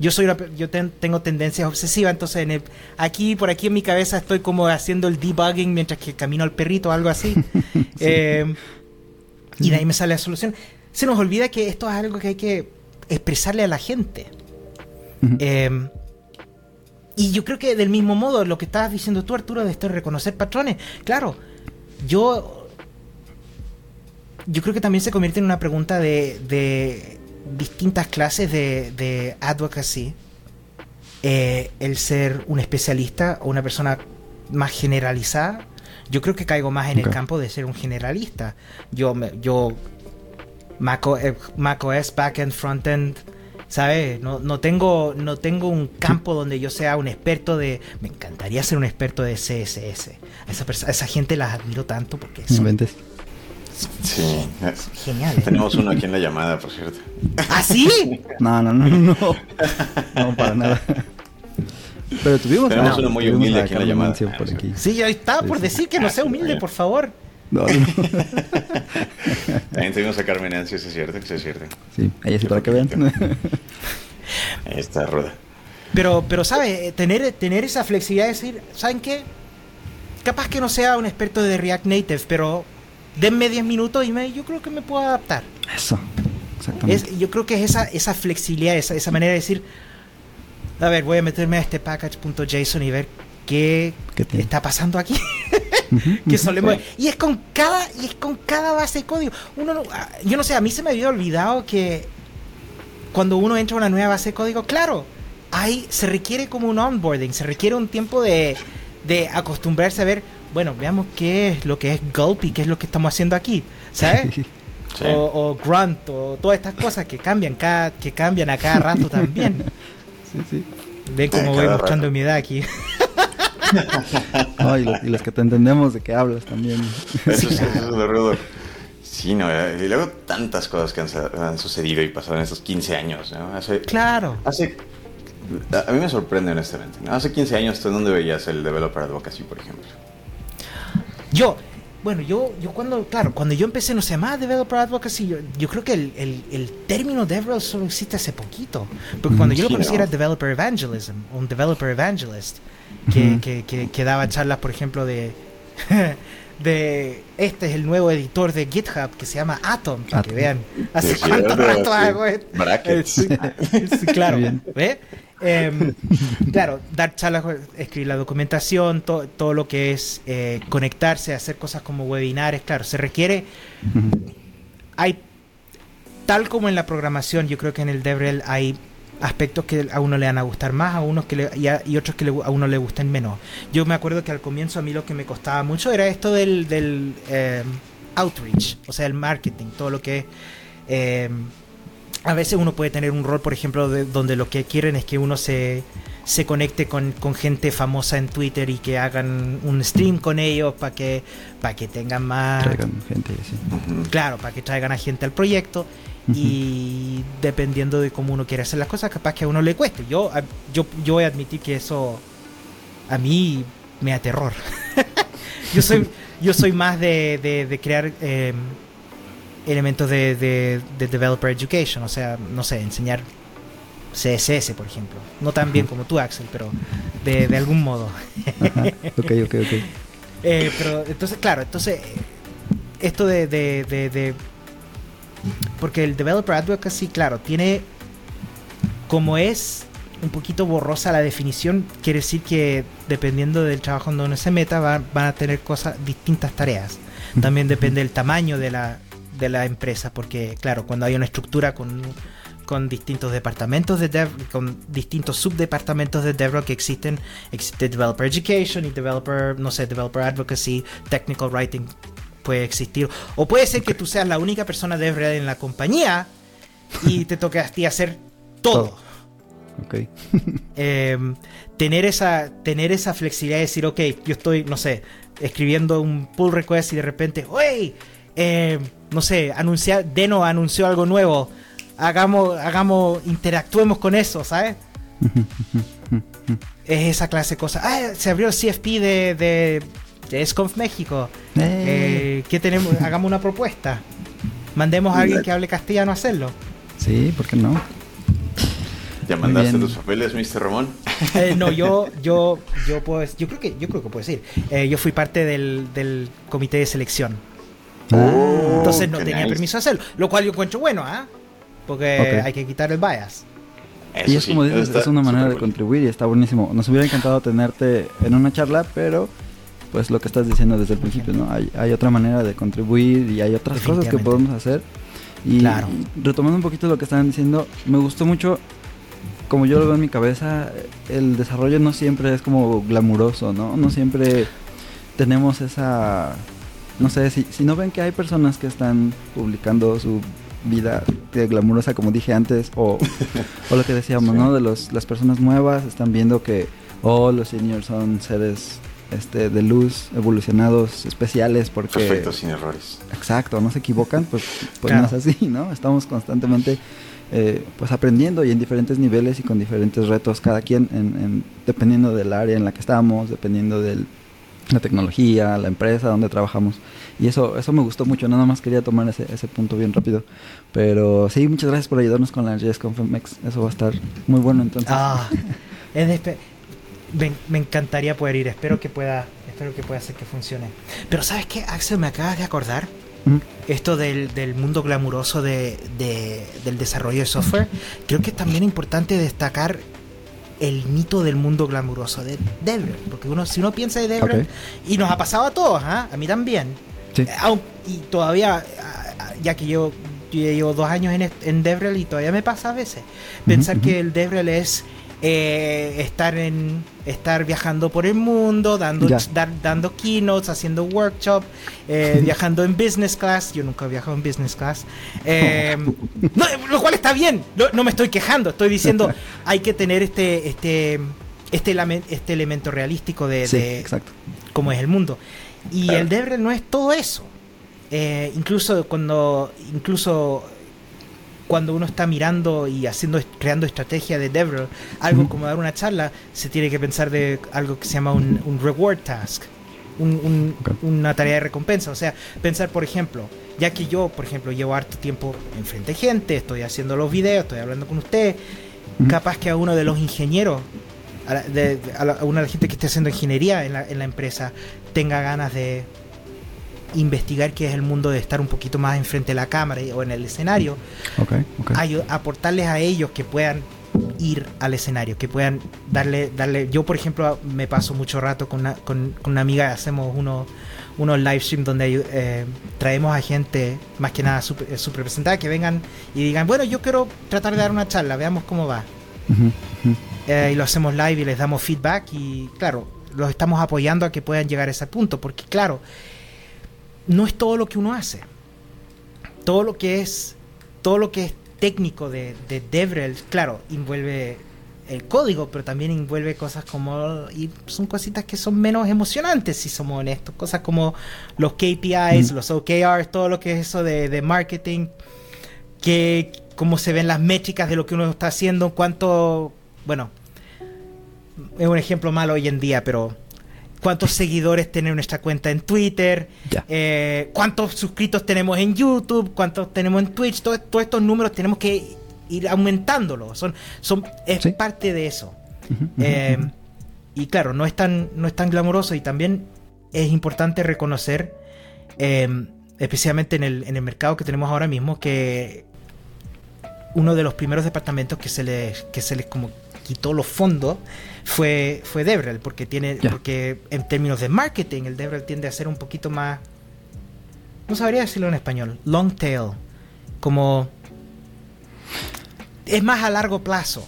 yo soy yo tengo tendencias obsesivas, entonces en aquí, por aquí en mi cabeza estoy como haciendo el debugging mientras que camino al perrito o algo así. Eh, y de ahí me sale la solución. Se nos olvida que esto es algo que hay que expresarle a la gente. Em, y yo creo que del mismo modo, lo que estabas diciendo tú, Arturo, de esto de reconocer patrones, claro, yo yo creo que también se convierte en una pregunta de, distintas clases de, de advocacy, eh, el ser un especialista o una persona más generalizada, yo creo que caigo más en el campo de ser un generalista. Yo, me- yo Mac, eh, macOS, backend, frontend, ¿sabes? No, no, tengo, no tengo un campo donde yo sea un experto de... Me encantaría ser un experto de CSS. A esa, a esa gente las admiro tanto porque son. Sí. geniales. Tenemos uno aquí en la llamada, por cierto. ¿Ah, sí? No, no, no, no. No, para nada. Pero tuvimos, Tenemos a- uno muy humilde aquí en la llamada. Sí. aquí. Sí, yo estaba Sí, por decir que no sea humilde, por favor. No, no. También tuvimos a Carmen Ancio, es cierto, eso es cierto. Sí, ella sí para que vean. Ahí está ruda. Pero, pero ¿sabes? Tener, tener esa flexibilidad de decir, ¿saben qué? Capaz que no sea un experto de React Native, pero denme 10 minutos y me, yo creo que me puedo adaptar. Eso, exactamente. Es, yo creo que es esa, esa flexibilidad, esa, esa manera de decir, a ver, voy a meterme a este package.json y ver qué está pasando aquí. Que solemos y es con cada y es con cada base de código uno no- ah, yo no sé a mí se me había olvidado que cuando uno entra a una nueva base de código claro ahí se requiere como un onboarding se requiere un tiempo de, de acostumbrarse a ver bueno veamos qué es lo que es gulp y qué es lo que estamos haciendo aquí sabes Sí. o, o grunt o todas estas cosas que cambian cada que cambian a cada rato también Sí, sí. ven cómo voy rato. mostrando mi edad aquí No, y, los, y los que te entendemos de qué hablas también. Eso, es- eso es lo rudo. Sí, no, eh, y luego tantas cosas que han, sucedido y pasado en estos 15 años, ¿no? Hace, claro hace, a a mí me sorprende honestamente, ¿no? Hace 15 años, ¿tú en dónde veías el Developer Advocacy, por ejemplo? Yo, bueno, yo, yo cuando, claro, cuando yo empecé, no sé, más Developer Advocacy, yo, yo creo que el, el, el término DevRel solo existe hace poquito. Porque cuando yo lo conocí ¿no? era Developer Evangelism, un Developer Evangelist, que, que, que, que daba charlas, por ejemplo, de, de, este es el nuevo editor de GitHub que se llama Atom, para que Atom. vean hace cuánto rato hago esto. Brackets. Sí, sí, claro. ¿ve? Em, claro, dar charlas, escribir la documentación, to- todo lo que es eh, conectarse, hacer cosas como webinares, claro, se requiere, hay, tal como en la programación, yo creo que en el DevRel hay aspectos que a uno le van a gustar más, a unos que le- y, a- y otros que le- a uno le gusten menos. Yo me acuerdo que al comienzo a mí lo que me costaba mucho era esto del, del em, outreach, o sea, el marketing, todo lo que es... em, a veces uno puede tener un rol, por ejemplo, de- donde lo que quieren es que uno se, se conecte con, con gente famosa en Twitter y que hagan un stream con ellos para que, para que tengan más... Traigan gente. Ujú. Claro, para que traigan a gente al proyecto y dependiendo de cómo uno quiere hacer las cosas, capaz que a uno le cueste. Yo, yo, yo voy a admitir que eso a mí me da terror. yo soy yo soy más de, de- de crear eh, elementos de, de- de developer education, o sea, no sé, enseñar CSS, por ejemplo. No tan bien como tú, Axel, pero de, de algún modo. Ajá. Ok, ok, ok. Eh, pero entonces, claro, entonces eh, esto de, de, porque el developer advocacy, claro, tiene como es un poquito borrosa la definición, quiere decir que dependiendo del trabajo donde uno se meta, va- van a tener cosas, distintas tareas. También depende del tamaño de la, de la empresa, porque claro, cuando hay una estructura con, con distintos departamentos de dev, con distintos subdepartamentos de DevRel que existen, existe Developer Education y Developer, no sé, Developer Advocacy, Technical Writing puede existir. O puede ser que tú seas la única persona de DevRel en la compañía y te toque a ti hacer todo. Todo. Ok. Eh, tener esa tener esa flexibilidad de decir, ok, yo estoy, no sé, escribiendo un pull request y de repente, oye, eh, no sé, anunciar, Deno anunció algo nuevo, hagamos, hagamos, interactuemos con eso, ¿sabes? es esa clase de cosas. Ah, se abrió el CFP de, de, de SCONF México. Eh, Eh, ¿Qué tenemos? Hagamos una propuesta. Mandemos a alguien que hable castellano a hacerlo. Sí, ¿por qué no? ¿Ya mandaste tus papeles, Mr. Ramón? Eh, no, yo, yo, yo puedo, yo creo que, yo creo que puedo decir. Eh, yo fui parte del, del comité de selección. Ah, Entonces no tenía nice. permiso de hacerlo. Lo cual yo encuentro bueno, ¿ah? Porque Ok. hay que quitar el bias. Eso y es sí, como dices, es una manera de cool. contribuir y está buenísimo. Nos hubiera encantado tenerte en una charla, pero pues lo que estás diciendo desde el principio, ¿no? Hay, hay otra manera de contribuir y hay otras cosas que podemos hacer Y claro. retomando un poquito lo que estaban diciendo, me gustó mucho, como yo lo veo en mi cabeza, el desarrollo no siempre es como glamuroso, ¿no? No siempre tenemos esa... No sé, si, si no ven que hay personas que están publicando su vida glamurosa, como dije antes, o, o lo que decíamos, ¿no? De los, las personas nuevas están viendo que, oh, los seniors son seres este, de luz, evolucionados, especiales, porque... Perfectos, sin errores. Exacto, no se equivocan, pues, pues no es así, ¿no? Estamos constantemente eh, pues aprendiendo y en diferentes niveles y con diferentes retos, cada quien, en, dependiendo del área en la que estamos, dependiendo de la tecnología, la empresa donde trabajamos. Y eso, eso me gustó mucho, nada más quería tomar ese, ese punto bien rápido. Pero sí, muchas gracias por ayudarnos con la JSConfMX, eso va a estar muy bueno entonces. Ah, es de me, encantaría poder ir. Espero que pueda, espero que pueda hacer que funcione. Pero ¿sabes qué, Axel? Me acabas de acordar esto del, del, mundo glamuroso de, del desarrollo de software. Creo que es también importante destacar el mito del mundo glamuroso de Devrel. Porque uno, si uno piensa de Devrel, y nos ha pasado a todos, ¿ah? a mí también. Eh, y todavía, ya que yo, llevo dos años en, en Devrel y todavía me pasa a veces, pensar que el Devrel es eh, estar en estar viajando por el mundo, dando, dando keynotes, haciendo workshop, eh, viajando en business class. Yo nunca he viajado en business class. Eh, lo cual está bien, no, me estoy quejando, estoy diciendo hay que tener este, este, este, este elemento realístico de, cómo es el mundo. Y el Devrel no es todo eso. incluso cuando incluso cuando uno está mirando y haciendo creando estrategia de DevRel, algo como dar una charla, se tiene que pensar de algo que se llama un, reward task, una tarea de recompensa. O sea, pensar, por ejemplo, ya que yo, por ejemplo, llevo harto tiempo enfrente de gente, estoy haciendo los videos, estoy hablando con usted, capaz que a uno de los ingenieros, a, de, a, una de la gente que esté haciendo ingeniería en la, en la empresa, tenga ganas de investigar qué es el mundo de estar un poquito más enfrente de la cámara o en el escenario, aportarles a ellos que puedan ir al escenario, que puedan darle, darle. Yo, por ejemplo, me paso mucho rato con una, con, una amiga, hacemos unos unos live stream donde eh, traemos a gente, más que nada super, representada, que vengan y digan, bueno, yo quiero tratar de dar una charla, veamos cómo va. Eh, y lo hacemos live y les damos feedback y, claro, los estamos apoyando a que puedan llegar a ese punto, porque, claro, no es todo lo que uno hace. Todo lo que es, todo lo que es técnico de, de DevRel, claro, envuelve el código, pero también envuelve cosas como, y son cositas que son menos emocionantes, si somos honestos, cosas como los KPIs, los OKRs, todo lo que es eso de, de marketing, que cómo se ven las métricas de lo que uno está haciendo, cuánto, bueno, es un ejemplo malo hoy en día, pero cuántos seguidores tiene nuestra cuenta en Twitter, eh, cuántos suscritos tenemos en YouTube, cuántos tenemos en Twitch, todos estos números tenemos que ir aumentándolos. Son, son, es parte de eso. Eh, y claro, no es tan, no es tan glamoroso y también es importante reconocer, eh, especialmente en el, en el mercado que tenemos ahora mismo, que uno de los primeros departamentos que se les, que se les como quitó los fondos fue, fue Devrel, porque tiene, porque en términos de marketing, el Devrel tiende a ser un poquito más, no sabría decirlo en español, long tail, como es más a largo plazo.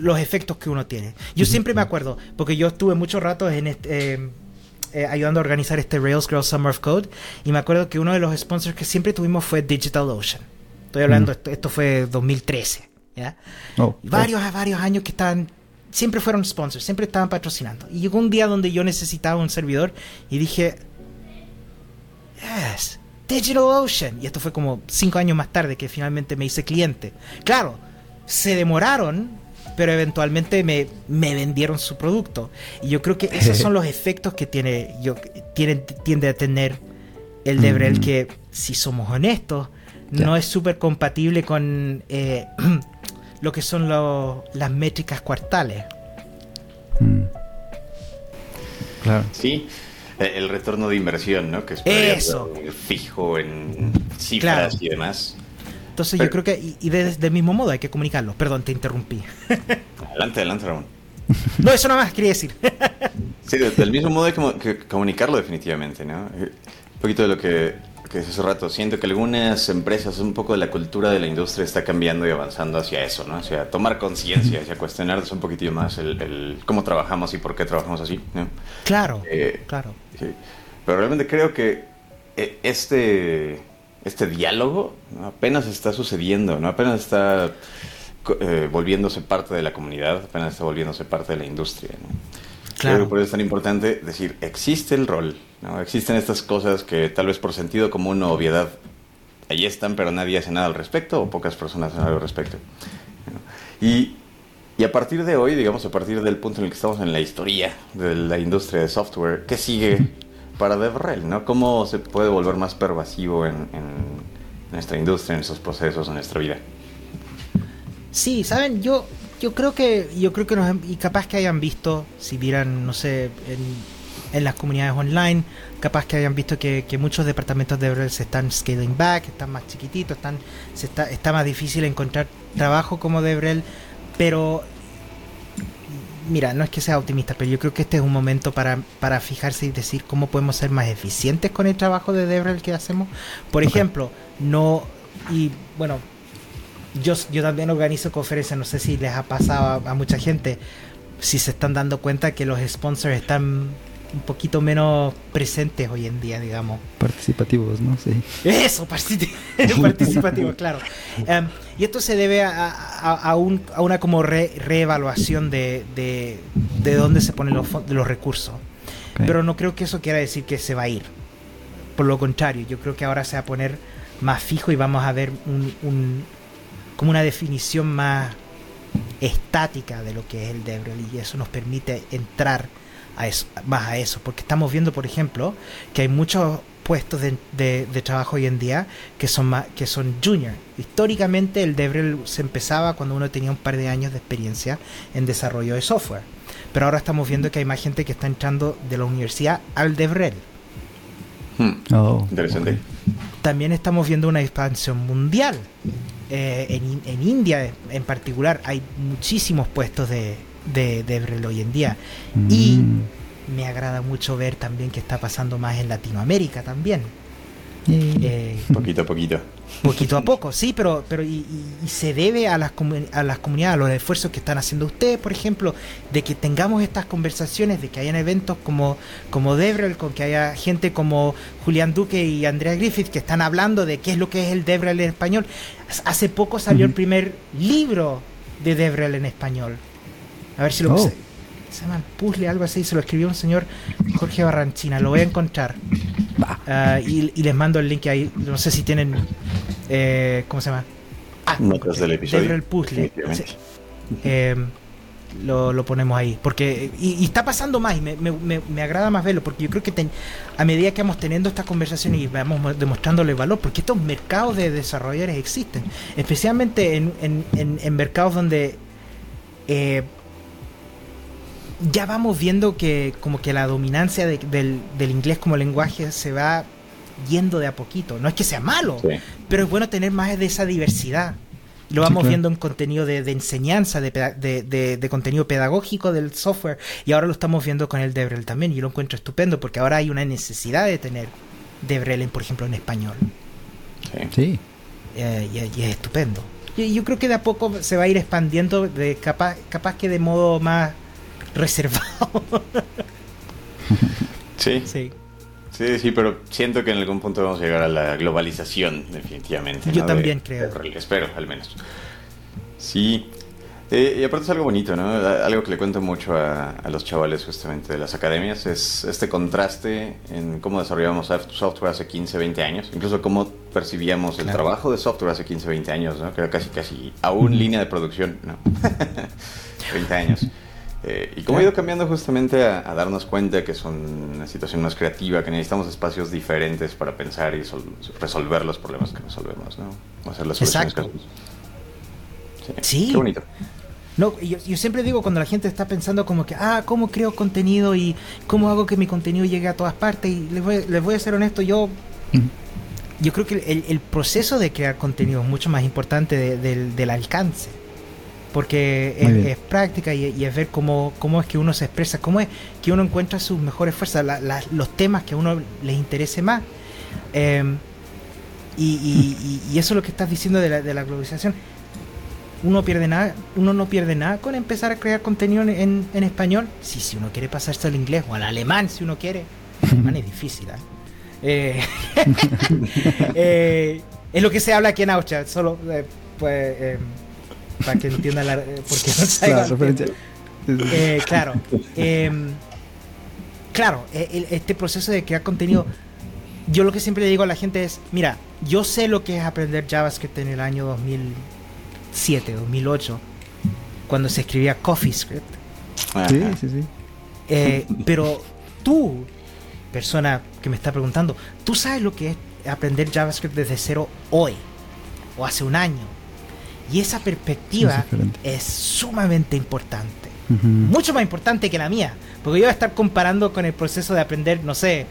Los efectos que uno tiene. Yo siempre me acuerdo, porque yo estuve muchos ratos en este, eh, eh, ayudando a organizar este Rails Girl Summer of Code, y me acuerdo que uno de los sponsors que siempre tuvimos fue DigitalOcean. Estoy hablando, esto, esto, fue 2013. ¿ya? Oh, varios, varios años que estaban siempre fueron sponsors, siempre estaban patrocinando. Y llegó un día donde yo necesitaba un servidor y dije, yes, DigitalOcean. Y esto fue como cinco años más tarde que finalmente me hice cliente. Claro, se demoraron, pero eventualmente me, vendieron su producto. Y yo creo que esos son los efectos que tiene, yo, tiene, tiende a tener el Debrel, mm. que si somos honestos, no es súper compatible con eh, lo que son las métricas cuartales. Mm. Claro. Sí, eh, el retorno de inversión, ¿no? Que es Eso. fijo en cifras y demás. Entonces yo creo que, y, de, del mismo modo hay que comunicarlo. Perdón, te interrumpí. adelante, adelante, Ramón. No, eso nada más quería decir. sí, del mismo modo hay que, comunicarlo definitivamente, ¿no? Un poquito de lo que, que hace rato. Siento que algunas empresas, un poco de la cultura de la industria está cambiando y avanzando hacia eso, ¿no? Hacia tomar conciencia, hacia cuestionarse un poquitito más el, cómo trabajamos y por qué trabajamos así, ¿no? Claro, eh, claro. Sí. Pero realmente creo que eh, este, este diálogo apenas está sucediendo, ¿no? Apenas está eh, volviéndose parte de la comunidad, apenas está volviéndose parte de la industria. Claro. por eso es tan importante decir, existe el rol, ¿no? existen estas cosas que tal vez por sentido común o obviedad ahí están, pero nadie hace nada al respecto o pocas personas hacen algo al respecto. Y, y, a partir de hoy, digamos, a partir del punto en el que estamos en la historia de la industria de software, ¿qué sigue para DevRel? ¿no? ¿Cómo se puede volver más pervasivo en, en nuestra industria, en nuestros procesos, en nuestra vida? Sí, saben, yo yo creo que yo creo que y capaz que hayan visto si vieran no sé en, en las comunidades online. Capaz que hayan visto que, muchos departamentos de Devrel se están scaling back están más chiquititos están se está, está más difícil encontrar trabajo como Devrel pero mira no es que sea optimista pero yo creo que este es un momento para, para fijarse y decir cómo podemos ser más eficientes con el trabajo de Devrel que hacemos. Por ejemplo no y bueno yo, yo también organizo conferencias, no sé si les ha pasado a, mucha gente, si se están dando cuenta que los sponsors están un poquito menos presentes hoy en día, digamos. Participativos, ¿no? Sí. Eso, participativos, claro. Em, y esto se debe a, a, un, a una como reevaluación de, de, de, dónde se ponen los, los recursos. Pero no creo que eso quiera decir que se va a ir. Por lo contrario, yo creo que ahora se va a poner más fijo y vamos a ver un, como una definición más estática de lo que es el DevRel y eso nos permite entrar a eso, más a eso, porque estamos viendo, por ejemplo, que hay muchos puestos de, de, trabajo hoy en día que son más, que son junior. Históricamente el DevRel se empezaba cuando uno tenía un par de años de experiencia en desarrollo de software, pero ahora estamos viendo que hay más gente que está entrando de la universidad al DevRel. Hmm. Oh, Interesante. También estamos viendo una expansión mundial. Eh, en, India en particular hay muchísimos puestos de, de, hoy en día. Y mm. me agrada mucho ver también que está pasando más en Latinoamérica también. Eh, poquito a poquito. Poquito a poco, sí, pero, pero y, se debe a las, a las comunidades, a los esfuerzos que están haciendo ustedes, por ejemplo, de que tengamos estas conversaciones, de que hayan eventos como, como Devrel, con que haya gente como Julián Duque y Andrea Griffith que están hablando de qué es lo que es el Devrel en español. Hace poco salió el primer libro de Devrel en español. A ver si lo oh se llama Puzzle, algo así, se lo escribió un señor Jorge Barranchina, lo voy a encontrar. Ah, y, les mando el link ahí, no sé si tienen, eh, ¿cómo se llama? Ah, Notas del episodio. El puzzle. Em, lo, ponemos ahí. Porque, y, está pasando más, y me, me, me, agrada más verlo, porque yo creo que a medida que vamos teniendo estas conversaciones y vamos demostrándole valor, porque estos mercados de desarrolladores existen, especialmente en, en, en, mercados donde eh, ya vamos viendo que como que la dominancia del, inglés como lenguaje se va yendo de a poquito. No es que sea malo, pero es bueno tener más de esa diversidad. Lo vamos viendo en contenido de, enseñanza, de, de, contenido pedagógico del software, y ahora lo estamos viendo con el Devrel también, y lo encuentro estupendo, porque ahora hay una necesidad de tener Devrel, por ejemplo, en español. Sí. Eh, y, es estupendo. Yo, yo, creo que de a poco se va a ir expandiendo, de capaz, capaz que de modo más reservado. sí. Sí. Sí, sí, pero siento que en algún punto vamos a llegar a la globalización, definitivamente. Yo también creo. espero, al menos. Sí. Eh, y aparte es algo bonito, ¿no? Algo que le cuento mucho a, los chavales justamente de las academias es este contraste en cómo desarrollamos software hace 15, 20 años, incluso cómo percibíamos el trabajo de software hace 15, 20 años, ¿no? Que era casi, casi aún línea de producción, ¿no? 20 años. Eh, y cómo ha ido cambiando justamente a, darnos cuenta que son una situación más creativa, que necesitamos espacios diferentes para pensar y resolver los problemas que resolvemos, ¿no? Hacer las soluciones Exacto. sí. Qué bonito. No, yo, yo, siempre digo cuando la gente está pensando como que, ah, ¿cómo creo contenido y cómo hago que mi contenido llegue a todas partes? Y les voy, les voy a ser honesto, yo... Yo creo que el, el, proceso de crear contenido es mucho más importante del alcance. Porque es, práctica y, es ver cómo, cómo es que uno se expresa, cómo es que uno encuentra sus mejores fuerzas, los temas que a uno les interese más. Em, y, eso es lo que estás diciendo de la, de la globalización. Uno, pierde nada, uno no pierde nada con empezar a crear contenido en, en español. Sí, si uno quiere pasarse al inglés o al alemán, si uno quiere. El alemán es difícil, ¿eh? eh, es lo que se habla aquí en Austria. Solo, eh, pues em, para que entienda la, eh, por qué no claro, eh, claro. Em, claro, e, este proceso de crear contenido, yo lo que siempre le digo a la gente es, mira, yo sé lo que es aprender JavaScript en el año 2007, 2008, cuando se escribía CoffeeScript. Sí, sí, sí. Eh, pero tú, persona que me está preguntando, tú sabes lo que es aprender JavaScript desde cero hoy, o hace un año, y esa perspectiva es, sumamente importante. Mucho más importante que la mía. Porque yo voy a estar comparando con el proceso de aprender, no sé.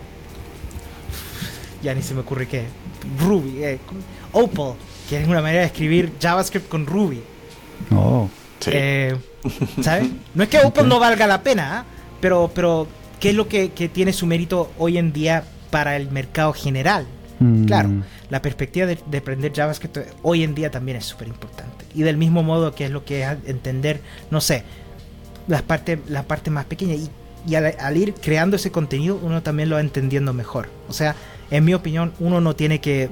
Ya ni se me ocurre qué. Ruby. Eh, Opal. Que es una manera de escribir JavaScript con Ruby. Oh. Eh, ¿Sabes? No es que Opal no valga la pena, ¿ah? pero, pero ¿qué es lo que, que tiene su mérito hoy en día para el mercado general? Mm. Claro, la perspectiva de, aprender JavaScript hoy en día también es súper importante. Y del mismo modo que es lo que es entender, no sé, las partes la parte más pequeña. Y, al, ir creando ese contenido, uno también lo va entendiendo mejor. O sea, en mi opinión, uno no tiene que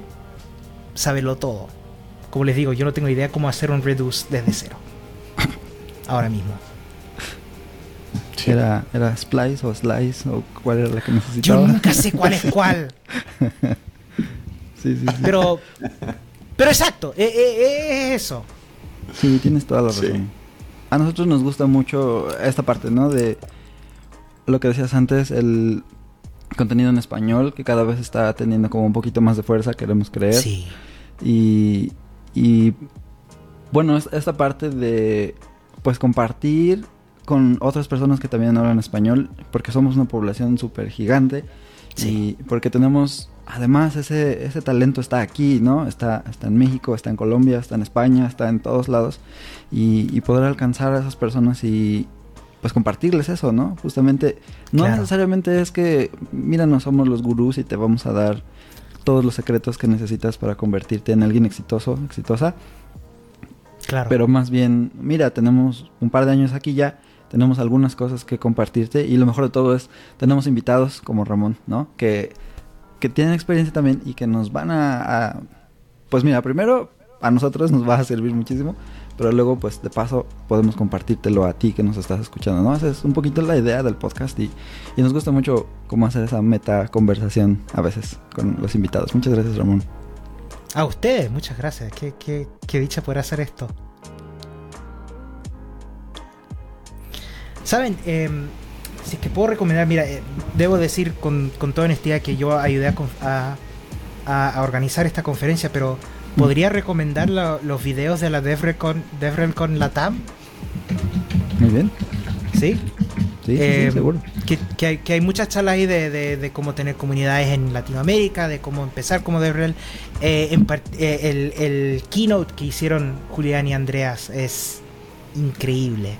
saberlo todo. Como les digo, yo no tengo idea cómo hacer un reduce desde cero. Ahora mismo. Era, era Splice o Slice o cuál era la que necesitaba. Yo nunca sé cuál es cuál. Pero, pero exacto, e, e, es eso. Sí, tienes toda la razón. A nosotros nos gusta mucho esta parte, ¿no? De lo que decías antes, el contenido en español, que cada vez está teniendo como un poquito más de fuerza, queremos creer. Sí. Y, y bueno, esta parte de pues compartir con otras personas que también hablan español, porque somos una población súper gigante. Sí. Y porque tenemos además ese, ese talento está aquí, ¿no? Está, está en México, está en Colombia, está en España, está en todos lados. Y, poder alcanzar a esas personas y pues compartirles eso, ¿no? Justamente, no necesariamente es que, mira, no somos los gurús y te vamos a dar todos los secretos que necesitas para convertirte en alguien exitoso, exitosa. Claro. Pero más bien, mira, tenemos un par de años aquí ya, tenemos algunas cosas que compartirte y lo mejor de todo es, tenemos invitados como Ramón, ¿no? Que que tienen experiencia también y que nos van a, pues mira, primero a nosotros nos va a servir muchísimo, pero luego pues de paso podemos compartírtelo a ti que nos estás escuchando, ¿no? Esa es un poquito la idea del podcast y, y nos gusta mucho cómo hacer esa meta conversación a veces con los invitados. Muchas gracias Ramón. A ustedes, muchas gracias. Qué, qué, qué dicha poder hacer esto. Saben, eh, si es que puedo recomendar, mira, eh, debo decir con, toda honestidad que yo ayudé a, a, organizar esta conferencia, pero ¿podría recomendar los videos de la DevRelCon, DevRelCon Latam? Muy bien. ¿Sí? Sí, eh, seguro. Que, hay, que, hay, muchas charlas ahí de, de, cómo tener comunidades en Latinoamérica, de cómo empezar como DevRel. Eh, el, el, keynote que hicieron Julián y Andreas es increíble.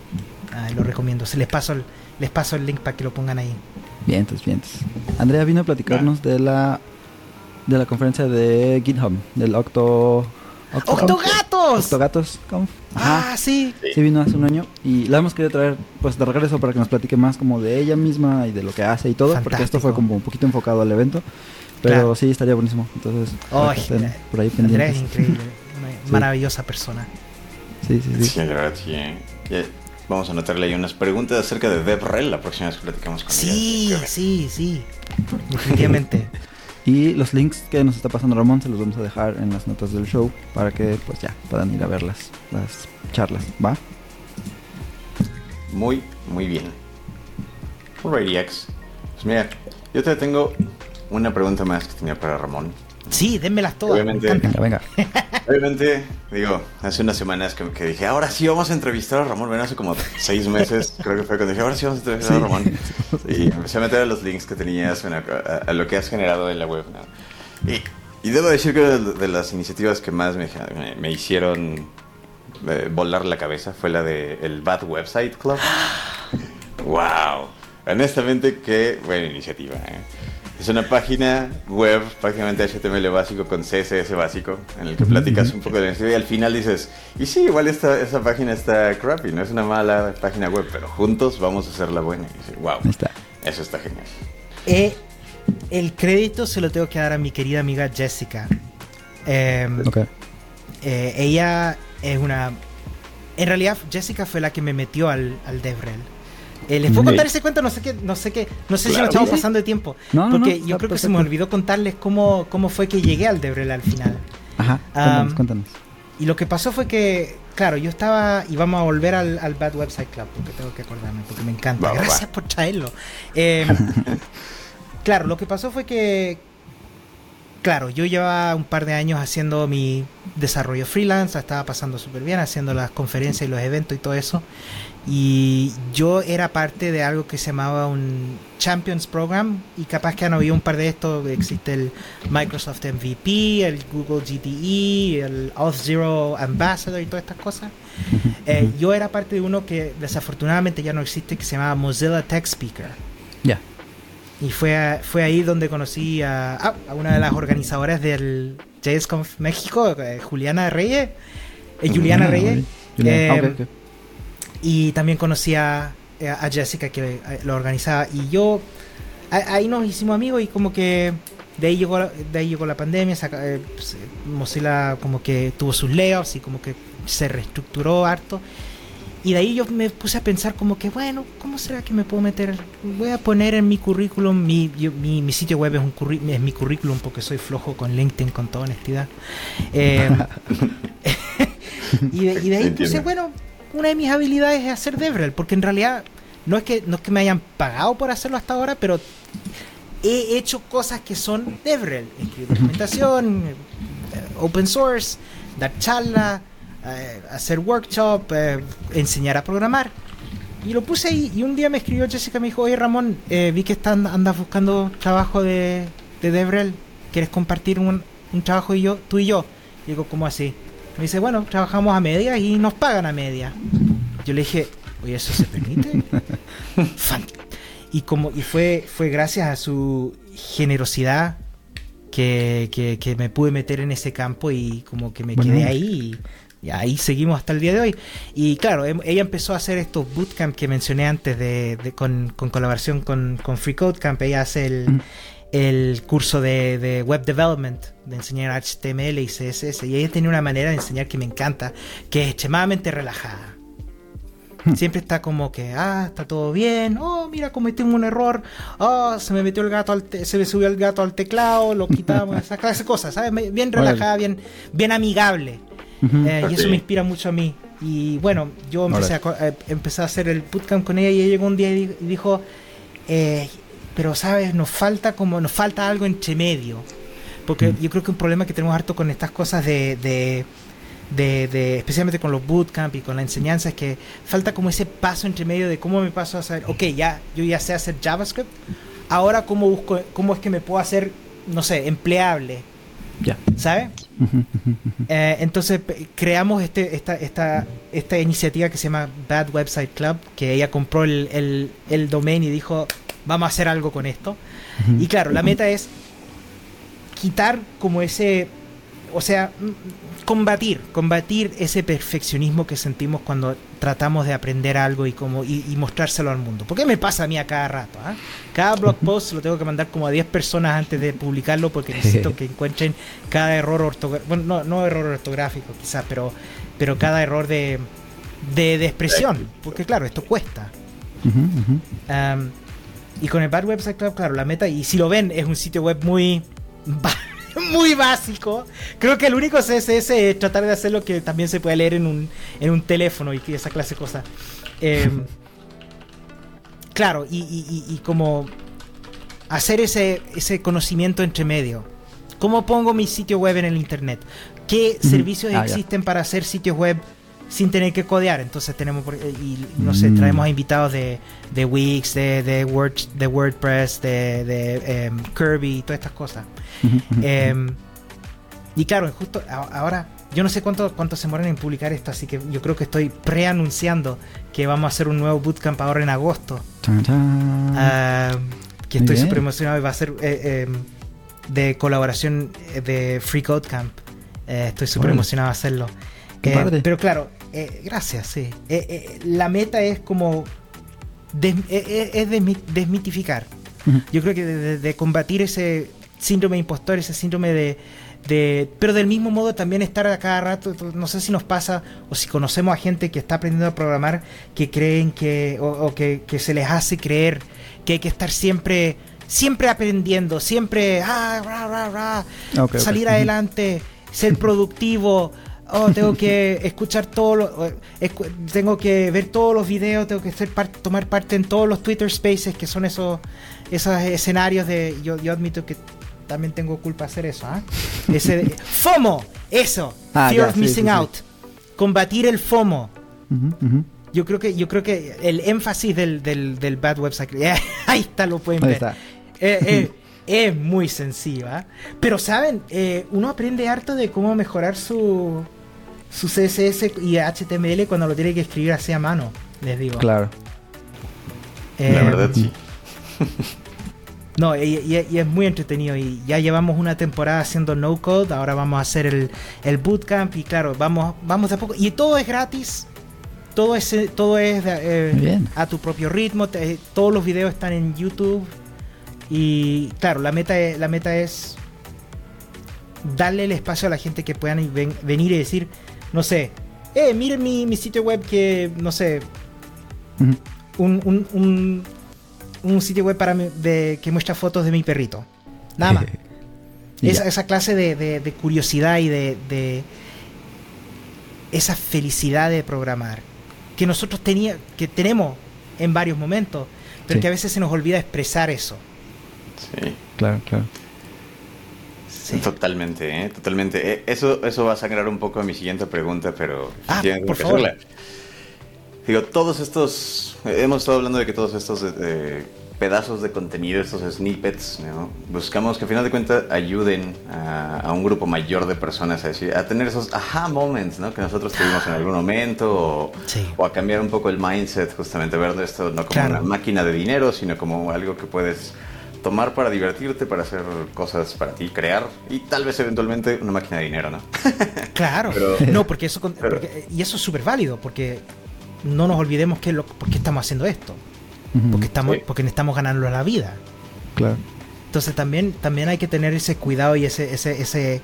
lo recomiendo. Se les paso el, les paso el link para que lo pongan ahí. Bien, entonces, bien. Andrea vino a platicarnos de la de la conferencia de GitHub, del Octo... ¡Octogatos! Octogatos Ah, sí. Sí vino hace un año y la hemos querido traer pues de regreso para que nos platique más como de ella misma y de lo que hace y todo, porque esto fue como un poquito enfocado al evento. Pero sí, estaría buenísimo. Entonces, oh, por ahí pendientes. es increíble. Una maravillosa persona. Sí, sí, sí. Sí, gracias. Vamos a anotarle ahí unas preguntas acerca de DevRel la próxima vez que platicamos con sí, Sí, sí, Definitivamente. y los links que nos está pasando Ramón se los vamos a dejar en las notas del show para que pues ya puedan ir a ver las, las charlas, ¿va? Muy, muy bien. Alrighty, X. Pues mira, yo te tengo una pregunta más que tenía para Ramón. Sí, dénmelas todas. Obviamente, venga, venga. Obviamente, digo, hace unas semanas que, que, dije, ahora sí vamos a entrevistar a Ramón. Bueno, hace como seis meses, creo que fue cuando dije, ahora sí vamos a entrevistar a Ramón. Y empecé a meter a los links que tenías, a, lo que has generado en la web. Y, y, debo decir que de, de las iniciativas que más me, me, hicieron eh, volar la cabeza fue la de el Bad Website Club. ¡Wow! Honestamente, qué buena iniciativa. ¿eh? Es una página web, prácticamente HTML básico con CSS básico, en el que platicas un poco de la iniciativa y al final dices, y sí, igual esta, esa página está crappy, no es una mala página web, pero juntos vamos a hacerla buena. Y dices, wow, Está. eso está genial. Eh, el crédito se lo tengo que dar a mi querida amiga Jessica. Em, Ok. eh, ella es una... En realidad, Jessica fue la que me metió al, al DevRel. Eh, ¿Les puedo contar ese cuento? No sé qué, no sé qué, no sé si Claro. nos estamos Sí, pasando de tiempo. No, no, porque no, yo creo que se me perfecto. olvidó contarles cómo, cómo fue que llegué al DevRel al final. Ajá. Cuéntanos, Am, cuéntanos. Y lo que pasó fue que, claro, yo estaba, y vamos a volver al, al Bad Website Club, porque tengo que acordarme, porque me encanta. Va, Gracias va. por traerlo. Eh, claro, lo que pasó fue que, claro, yo llevaba un par de años haciendo mi desarrollo freelance, la estaba pasando súper bien, haciendo las conferencias y los eventos y todo eso. Y yo era parte de algo que se llamaba un Champions Program. Y capaz que han oído un par de estos. Existe el Microsoft MVP, el Google GTE, el Auth0 Ambassador y todas estas cosas. Eh, yo era parte de uno que desafortunadamente ya no existe, que se llamaba Mozilla Tech Speaker. Ya. Y fue, a- fue ahí donde conocí a, ah, a una de las organizadoras del JSConf México, eh, Juliana Reyes. Eh, Juliana Ah, Reyes. ok. Juliana. Y también conocí a, Jessica que eh, lo organizaba. Y yo, ahí nos hicimos amigos y como que de ahí llegó de ahí llegó la pandemia. saca- eh, pues, eh, Mozilla como que tuvo sus layoffs y como que se reestructuró harto. Y de ahí yo me puse a pensar como que, bueno, ¿cómo será que me puedo meter? Voy a poner en mi currículum, mi, yo- mi, mi sitio web es, un curri- es mi currículum porque soy flojo con LinkedIn con toda honestidad. Eh, y, de, y de ahí puse, bueno, una de mis habilidades es hacer DevRel, porque en realidad no es que no es que me hayan pagado por hacerlo hasta ahora, pero he hecho cosas que son DevRel, escribir documentación, eh, open source, dar charla, eh, hacer workshop, eh, enseñar a programar. Y lo puse ahí y un día me escribió Jessica me dijo, oye Ramón, eh, vi que están, andas buscando trabajo de, de DevRel, ¿quieres compartir un, un trabajo y yo, tú y yo? Y digo, ¿cómo así? Me dice, bueno, trabajamos a media y nos pagan a media. Yo le dije, oye, ¿eso se permite? Y como y fue fue gracias a su generosidad que, que, que me pude meter en ese campo y como que me Bueno. quedé ahí y, ahí seguimos hasta el día de hoy. Y claro em- ella empezó a hacer estos bootcamp que mencioné antes de, de- con, con colaboración con, con Free Code Camp. Ella hace el, Mm. el curso de, de web development de enseñar HTML y CSS y ella tiene una manera de enseñar que me encanta que es extremadamente relajada. Siempre está como que, ah, está todo bien, oh, mira, cometí un error, oh, se me metió el gato al te- se me subió el gato al teclado, lo quitamos, esa clase de cosas, ¿sabes? Bien relajada, bien, bien amigable. Eh, y eso me inspira mucho a mí. Y bueno, yo empecé a, eh, empecé a hacer el bootcamp con ella y ella llegó un día y di- y dijo, eh, pero sabes, nos falta como, nos falta algo entre medio. Porque Mm. yo creo que un problema que tenemos harto con estas cosas de, de, de, de- especialmente con los bootcamp y con la enseñanza, es que falta como ese paso entre medio de cómo me paso a saber, ok, ya, yo ya sé hacer JavaScript, ahora cómo busco, cómo es que me puedo hacer, no sé, empleable, Ya. ¿sabes? Eh, entonces creamos este, esta, esta, esta iniciativa que se llama Bad Website Club, que ella compró el, el, el domain y dijo, vamos a hacer algo con esto. Y claro, la meta es quitar como ese, o sea, mm, combatir, combatir ese perfeccionismo que sentimos cuando tratamos de aprender algo y como y, y mostrárselo al mundo. Porque me pasa a mí a cada rato. ¿ah? Cada blog post lo tengo que mandar como a 10 personas antes de publicarlo porque necesito que encuentren cada error ortográfico. Bueno, no, no error ortográfico quizás, pero, pero cada error de, de, de expresión. Porque claro, esto cuesta. Um, y con el Bad Website Club, claro, la meta, y si lo ven, es un sitio web muy, muy básico. Creo que el único CSS es tratar de hacer lo que también se puede leer en un, en un teléfono y esa clase de cosas. Em, claro, y, y- y- y como hacer ese, ese conocimiento entre medio. ¿Cómo pongo mi sitio web en el internet? ¿Qué servicios Ah, ya. existen para hacer sitios web sin tener que codear? Entonces tenemos, y no sé, Mm. traemos a invitados de, de Wix, de, de, Word, de WordPress, de, de em, Kirby, todas estas cosas. Em, y claro, justo ahora yo no sé cuánto, cuánto se moran en publicar esto, así que yo creo que estoy preanunciando que vamos a hacer un nuevo bootcamp ahora en agosto. Ah, que estoy súper emocionado y va a ser eh, eh, de colaboración eh, de Free Code Camp. Eh, estoy súper emocionado de hacerlo. Eh, pero claro, eh, gracias, sí. Eh, eh, la meta es como des- eh, es desmi- desmitificar. Yo creo que de, de- de combatir ese síndrome de impostor, ese síndrome de, de- Pero del mismo modo también estar a cada rato, no sé si nos pasa o si conocemos a gente que está aprendiendo a programar que creen que... o, o que, que se les hace creer que hay que estar siempre... Siempre aprendiendo, siempre ah, ok. salir adelante, ser productivo. Oh, tengo que escuchar todos los, escu- tengo que ver todos los videos, tengo que ser par- tomar parte en todos los Twitter Spaces, que son esos, esos escenarios de. Yo, yo admito que también tengo culpa hacer eso, ¿ah? Ese de- FOMO, eso, Ah, Fear ya, of sí, Missing sí, sí. Out, combatir el FOMO. Yo creo que, yo creo que el énfasis del, del, del Bad Website, ahí está, lo pueden Ahí ver. está. Eh, eh, es muy sencillo, ¿ah? Pero saben, Eh, uno aprende harto de cómo mejorar su, su CSS y HTML cuando lo tiene que escribir así a mano, les digo. Claro. Eh, La verdad, sí. No, y, y- y es muy entretenido y ya llevamos una temporada haciendo no code, ahora vamos a hacer el, el bootcamp y claro, vamos, vamos de a poco. Y todo es gratis, todo es, todo es eh, a tu propio ritmo, te- todos los videos están en YouTube y claro, la meta es, la meta es darle el espacio a la gente que puedan ven- venir y decir, no sé, eh, miren mi, mi sitio web que, no sé, un, un, un, un sitio web para mi- de, que muestra fotos de mi perrito. Nada más. Esa, clase de, de- de curiosidad y de, de esa felicidad de programar que nosotros tenía, que tenemos en varios momentos, pero Sí. que a veces se nos olvida expresar eso. Sí. Claro, claro. Sí. Totalmente, ¿eh? totalmente. Eh, Eso, eso va a sangrar un poco a mi siguiente pregunta, pero Ah, tienes por que favor. hacerla. Digo, todos estos, eh, hemos estado hablando de que todos estos eh, pedazos de contenido, estos snippets, ¿no? buscamos que al final de cuentas ayuden a, a un grupo mayor de personas a decir, a tener esos aha moments, ¿no? Que nosotros tuvimos en algún momento, o, Sí. o a cambiar un poco el mindset, justamente ver esto no como Claro. una máquina de dinero, sino como algo que puedes tomar para divertirte, para hacer cosas para ti, crear y tal vez eventualmente una máquina de dinero, ¿no? Claro. Pero- no, porque eso, con- pero- porque- y eso es súper válido, porque no nos olvidemos que lo, por qué estamos haciendo esto. Porque estamos, Sí. porque estamos ganando la vida. Claro. Entonces también, también hay que tener ese cuidado y ese, ese, ese,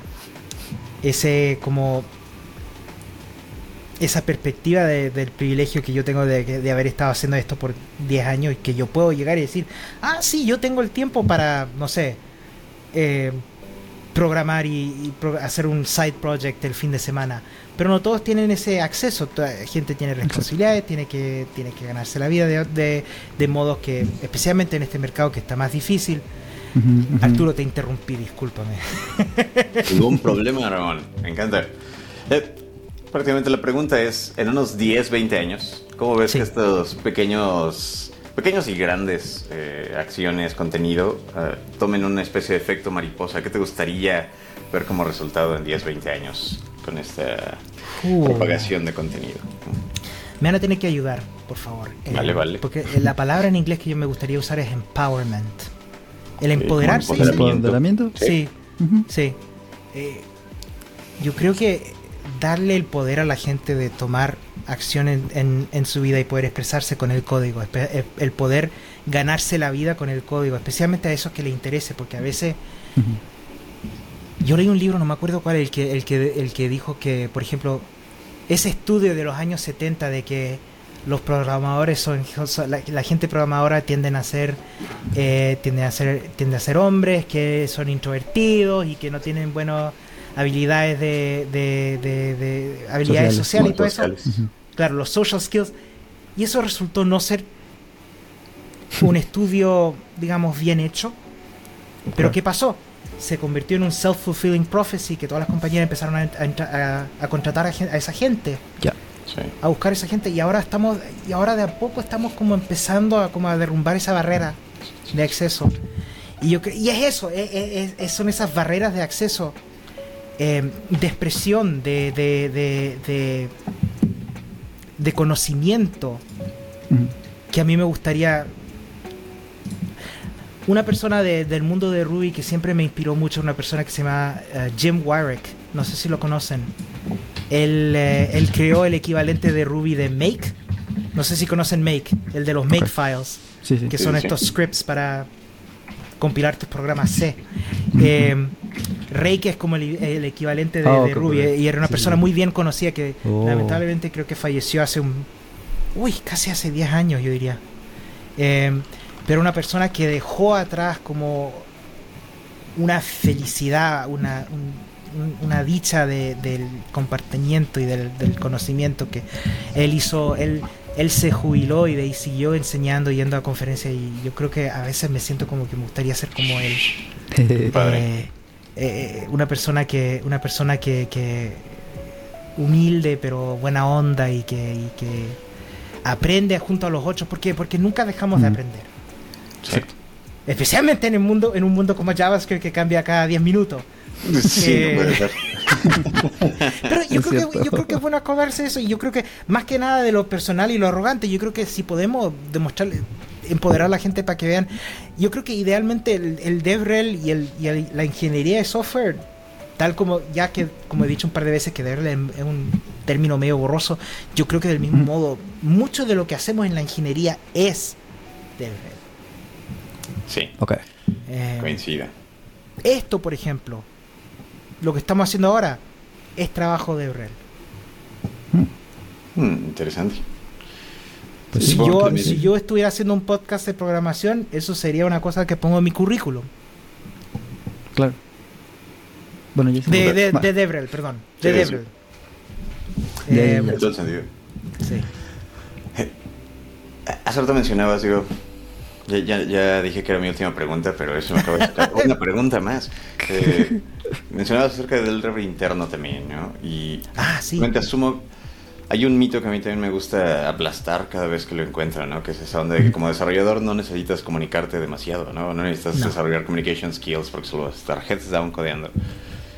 ese como esa perspectiva de- del privilegio que yo tengo de, de haber estado haciendo esto por 10 años y que yo puedo llegar y decir, ah, sí, yo tengo el tiempo para, no sé, eh, programar y, y pro- hacer un side project el fin de semana. Pero no todos tienen ese acceso. Toda gente tiene responsabilidades, tiene que, tiene que ganarse la vida de, de, de modos que, especialmente en este mercado que está más difícil. Arturo, te interrumpí, discúlpame. Ningún problema, Ramón. Me encanta. Eh, prácticamente la pregunta es, en unos 10, 20 años, ¿cómo ves Sí. que estos pequeños, pequeños y grandes eh, acciones, contenido, eh, tomen una especie de efecto mariposa? ¿Qué te gustaría ver como resultado en 10, 20 años con esta Uh. propagación de contenido? Me van a tener que ayudar, por favor. Eh, Vale, vale. Porque eh, la palabra en inglés que yo me gustaría usar es empowerment. El empoderarse. dice- empoderamiento. ¿Empoderamiento? Sí, Ujú. sí. Eh, yo creo que darle el poder a la gente de tomar acción en, en- en su vida y poder expresarse con el código, eh, el poder ganarse la vida con el código, especialmente a esos que les interese, porque a veces yo leí un libro, no me acuerdo cuál, el que, el que, el que dijo que, por ejemplo, ese estudio de los años 70 de que los programadores son, la, la gente programadora tienden a ser eh, tienden a ser tienden a ser hombres que son introvertidos y que no tienen buenas habilidades de, de, de- de- habilidades Sociales. sociales y todo eso. Claro los social skills. Y eso resultó no ser un estudio digamos bien hecho. Pero qué pasó se convirtió en un self-fulfilling prophecy que todas las compañías empezaron a, a a- a contratar a, a esa gente. Ya. Sí. a buscar esa gente. Y ahora estamos y ahora de a poco estamos como empezando a como a derrumbar esa barrera de acceso. Y yo y es eso es- es- es- son esas barreras de acceso eh, de expresión, de, de, de, de, de conocimiento que a mí me gustaría. Una persona de- del mundo de Ruby que siempre me inspiró mucho, una persona que se llama eh, Jim Warwick, no sé si lo conocen. Él, eh, él creó el equivalente de Ruby de Make. No sé si conocen Make, el de los Make. Files, Sí, sí. que Sí, son sí. estos scripts para compilar tus programas C. Eh, Rake es como el, el equivalente de, Ah, de ok, Ruby y era una Sí, persona muy bien conocida que Oh. lamentablemente creo que falleció hace un... Uy, casi hace 10 años yo diría. Eh, pero una persona que dejó atrás como una felicidad, una, un- un- una dicha de- del compartimiento y del, del conocimiento que él hizo, él, él se jubiló y de ahí siguió enseñando, yendo a conferencias y yo creo que a veces me siento como que me gustaría ser como él. Padre. Eh, eh, una persona que una persona que, que humilde pero buena onda y que, y que aprende junto a los otros porque porque nunca dejamos de Mm. aprender Sí, especialmente en un mundo en un mundo como JavaScript que cambia cada 10 minutos Sí, Eh, no puede ser. pero yo creo, que, yo creo que es bueno acordarse de eso y yo creo que más que nada de lo personal y lo arrogante yo creo que si podemos demostrar empoderar a la gente para que vean yo creo que idealmente el, el DevRel y, el, y el- la ingeniería de software tal como ya que como he dicho un par de veces que DevRel es un término medio borroso yo creo que del mismo modo mucho de lo que hacemos en la ingeniería es DevRel Sí, Ok. Eh, coincida. esto por ejemplo lo que estamos haciendo ahora es trabajo de DevRel Hmm, interesante. Pues si, yo, si estuviera haciendo un podcast de programación, eso sería una cosa que pongo en mi currículum. Claro. Bueno, yo De, de, de Devrel, perdón. De Sí, sí. Devrel. Ya, Eh, ya, En todo el sentido. sí. Hace rato mencionabas, digo, ya, ya, ya dije que era mi última pregunta, pero eso me acaba de sacar una pregunta más. Eh, mencionabas acerca del rever interno también, ¿no? Y Ah, sí. asumo, hay un mito que a mí también me gusta aplastar cada vez que lo encuentro, ¿no? Que es esa onda de que como desarrollador no necesitas comunicarte demasiado, ¿no? No necesitas No. desarrollar communication skills porque solo vas a estar heads down codeando.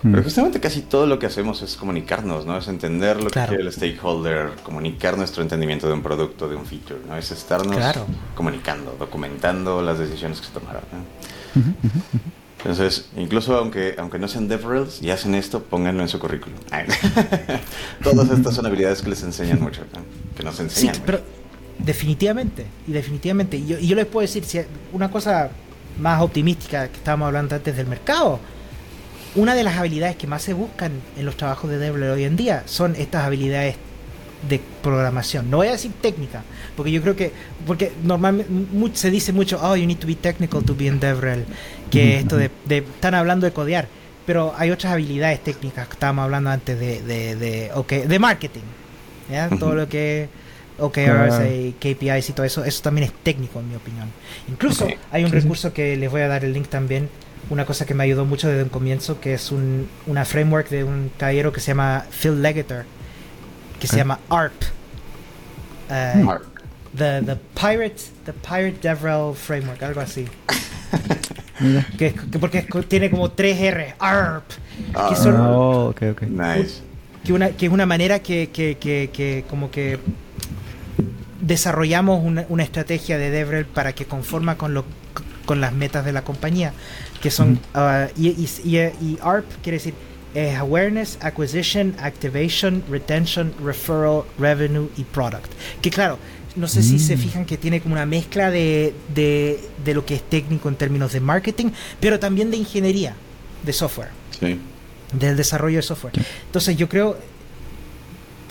Mm. Pero justamente casi todo lo que hacemos es comunicarnos, ¿no? Es entender lo Claro. que quiere el stakeholder, comunicar nuestro entendimiento de un producto, de un feature, ¿no? Es estarnos Claro. comunicando, documentando las decisiones que se tomaron, ¿no? Entonces, incluso aunque, aunque no sean DevRels y hacen esto, pónganlo en su currículum. Todas estas son habilidades que les enseñan mucho, ¿no? que nos Sí, enseñan. mucho. pero definitivamente, y definitivamente. Y yo, y yo les puedo decir, si una cosa más optimística que estábamos hablando antes del mercado, una de las habilidades que más se buscan en los trabajos de Devrel hoy en día son estas habilidades de programación. No voy a decir técnica, porque yo creo que, porque normalmente se dice mucho, oh, you need to be technical to be in DevRel, que esto de, de- están hablando de codear, pero hay otras habilidades técnicas que estábamos hablando antes de, de, de, okay, de marketing. Todo lo que OKRs Claro. y KPIs y todo eso, eso también es técnico en mi opinión. Incluso hay un recurso que les voy a dar el link también, una cosa que me ayudó mucho desde un comienzo, que es un, una framework de un caballero que se llama Phil Legator, que se llama ARP. Uh, Mark. the, the Pirate the Pirate DevRel Framework, algo así. Que, porque tiene como tres R, ARP. Ah, que son- Oh, ok, ok. Nice. que, una, que es una manera que, que, que, que como que desarrollamos una, una estrategia de DevRel para que conforma con lo con las metas de la compañía que son ah, y, y, y- y ARP quiere decir eh, awareness, acquisition, activation, retention, referral, revenue y product. Que claro, no sé si se Mm. fijan que tiene como una mezcla de, de, de lo que es técnico en términos de marketing, pero también de ingeniería, de software Sí. del desarrollo de software. Entonces yo creo,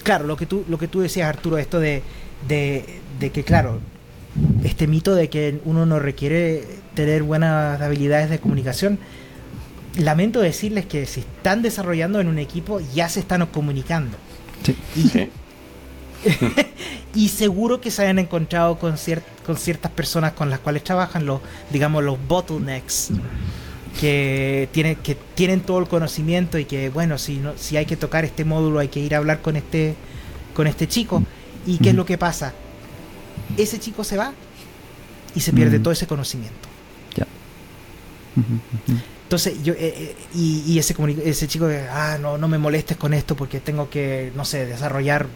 claro, lo que tú, lo que tú decías Arturo, esto de, de, de que claro, este mito de que uno no requiere tener buenas habilidades de comunicación, lamento decirles que si están desarrollando en un equipo ya se están comunicando. Sí. Y, Sí. y seguro que se hayan encontrado con, cier- con ciertas personas con las cuales trabajan los, digamos, los bottlenecks que tienen, que tienen todo el conocimiento y que bueno, si no, si hay que tocar este módulo hay que ir a hablar con este, con este chico. ¿Y qué es lo que pasa? Ese chico se va y se pierde Mm. todo ese conocimiento. Entonces, yo, eh, eh, y, y ese, ese chico ah, no, no me molestes con esto porque tengo que, no sé, desarrollar,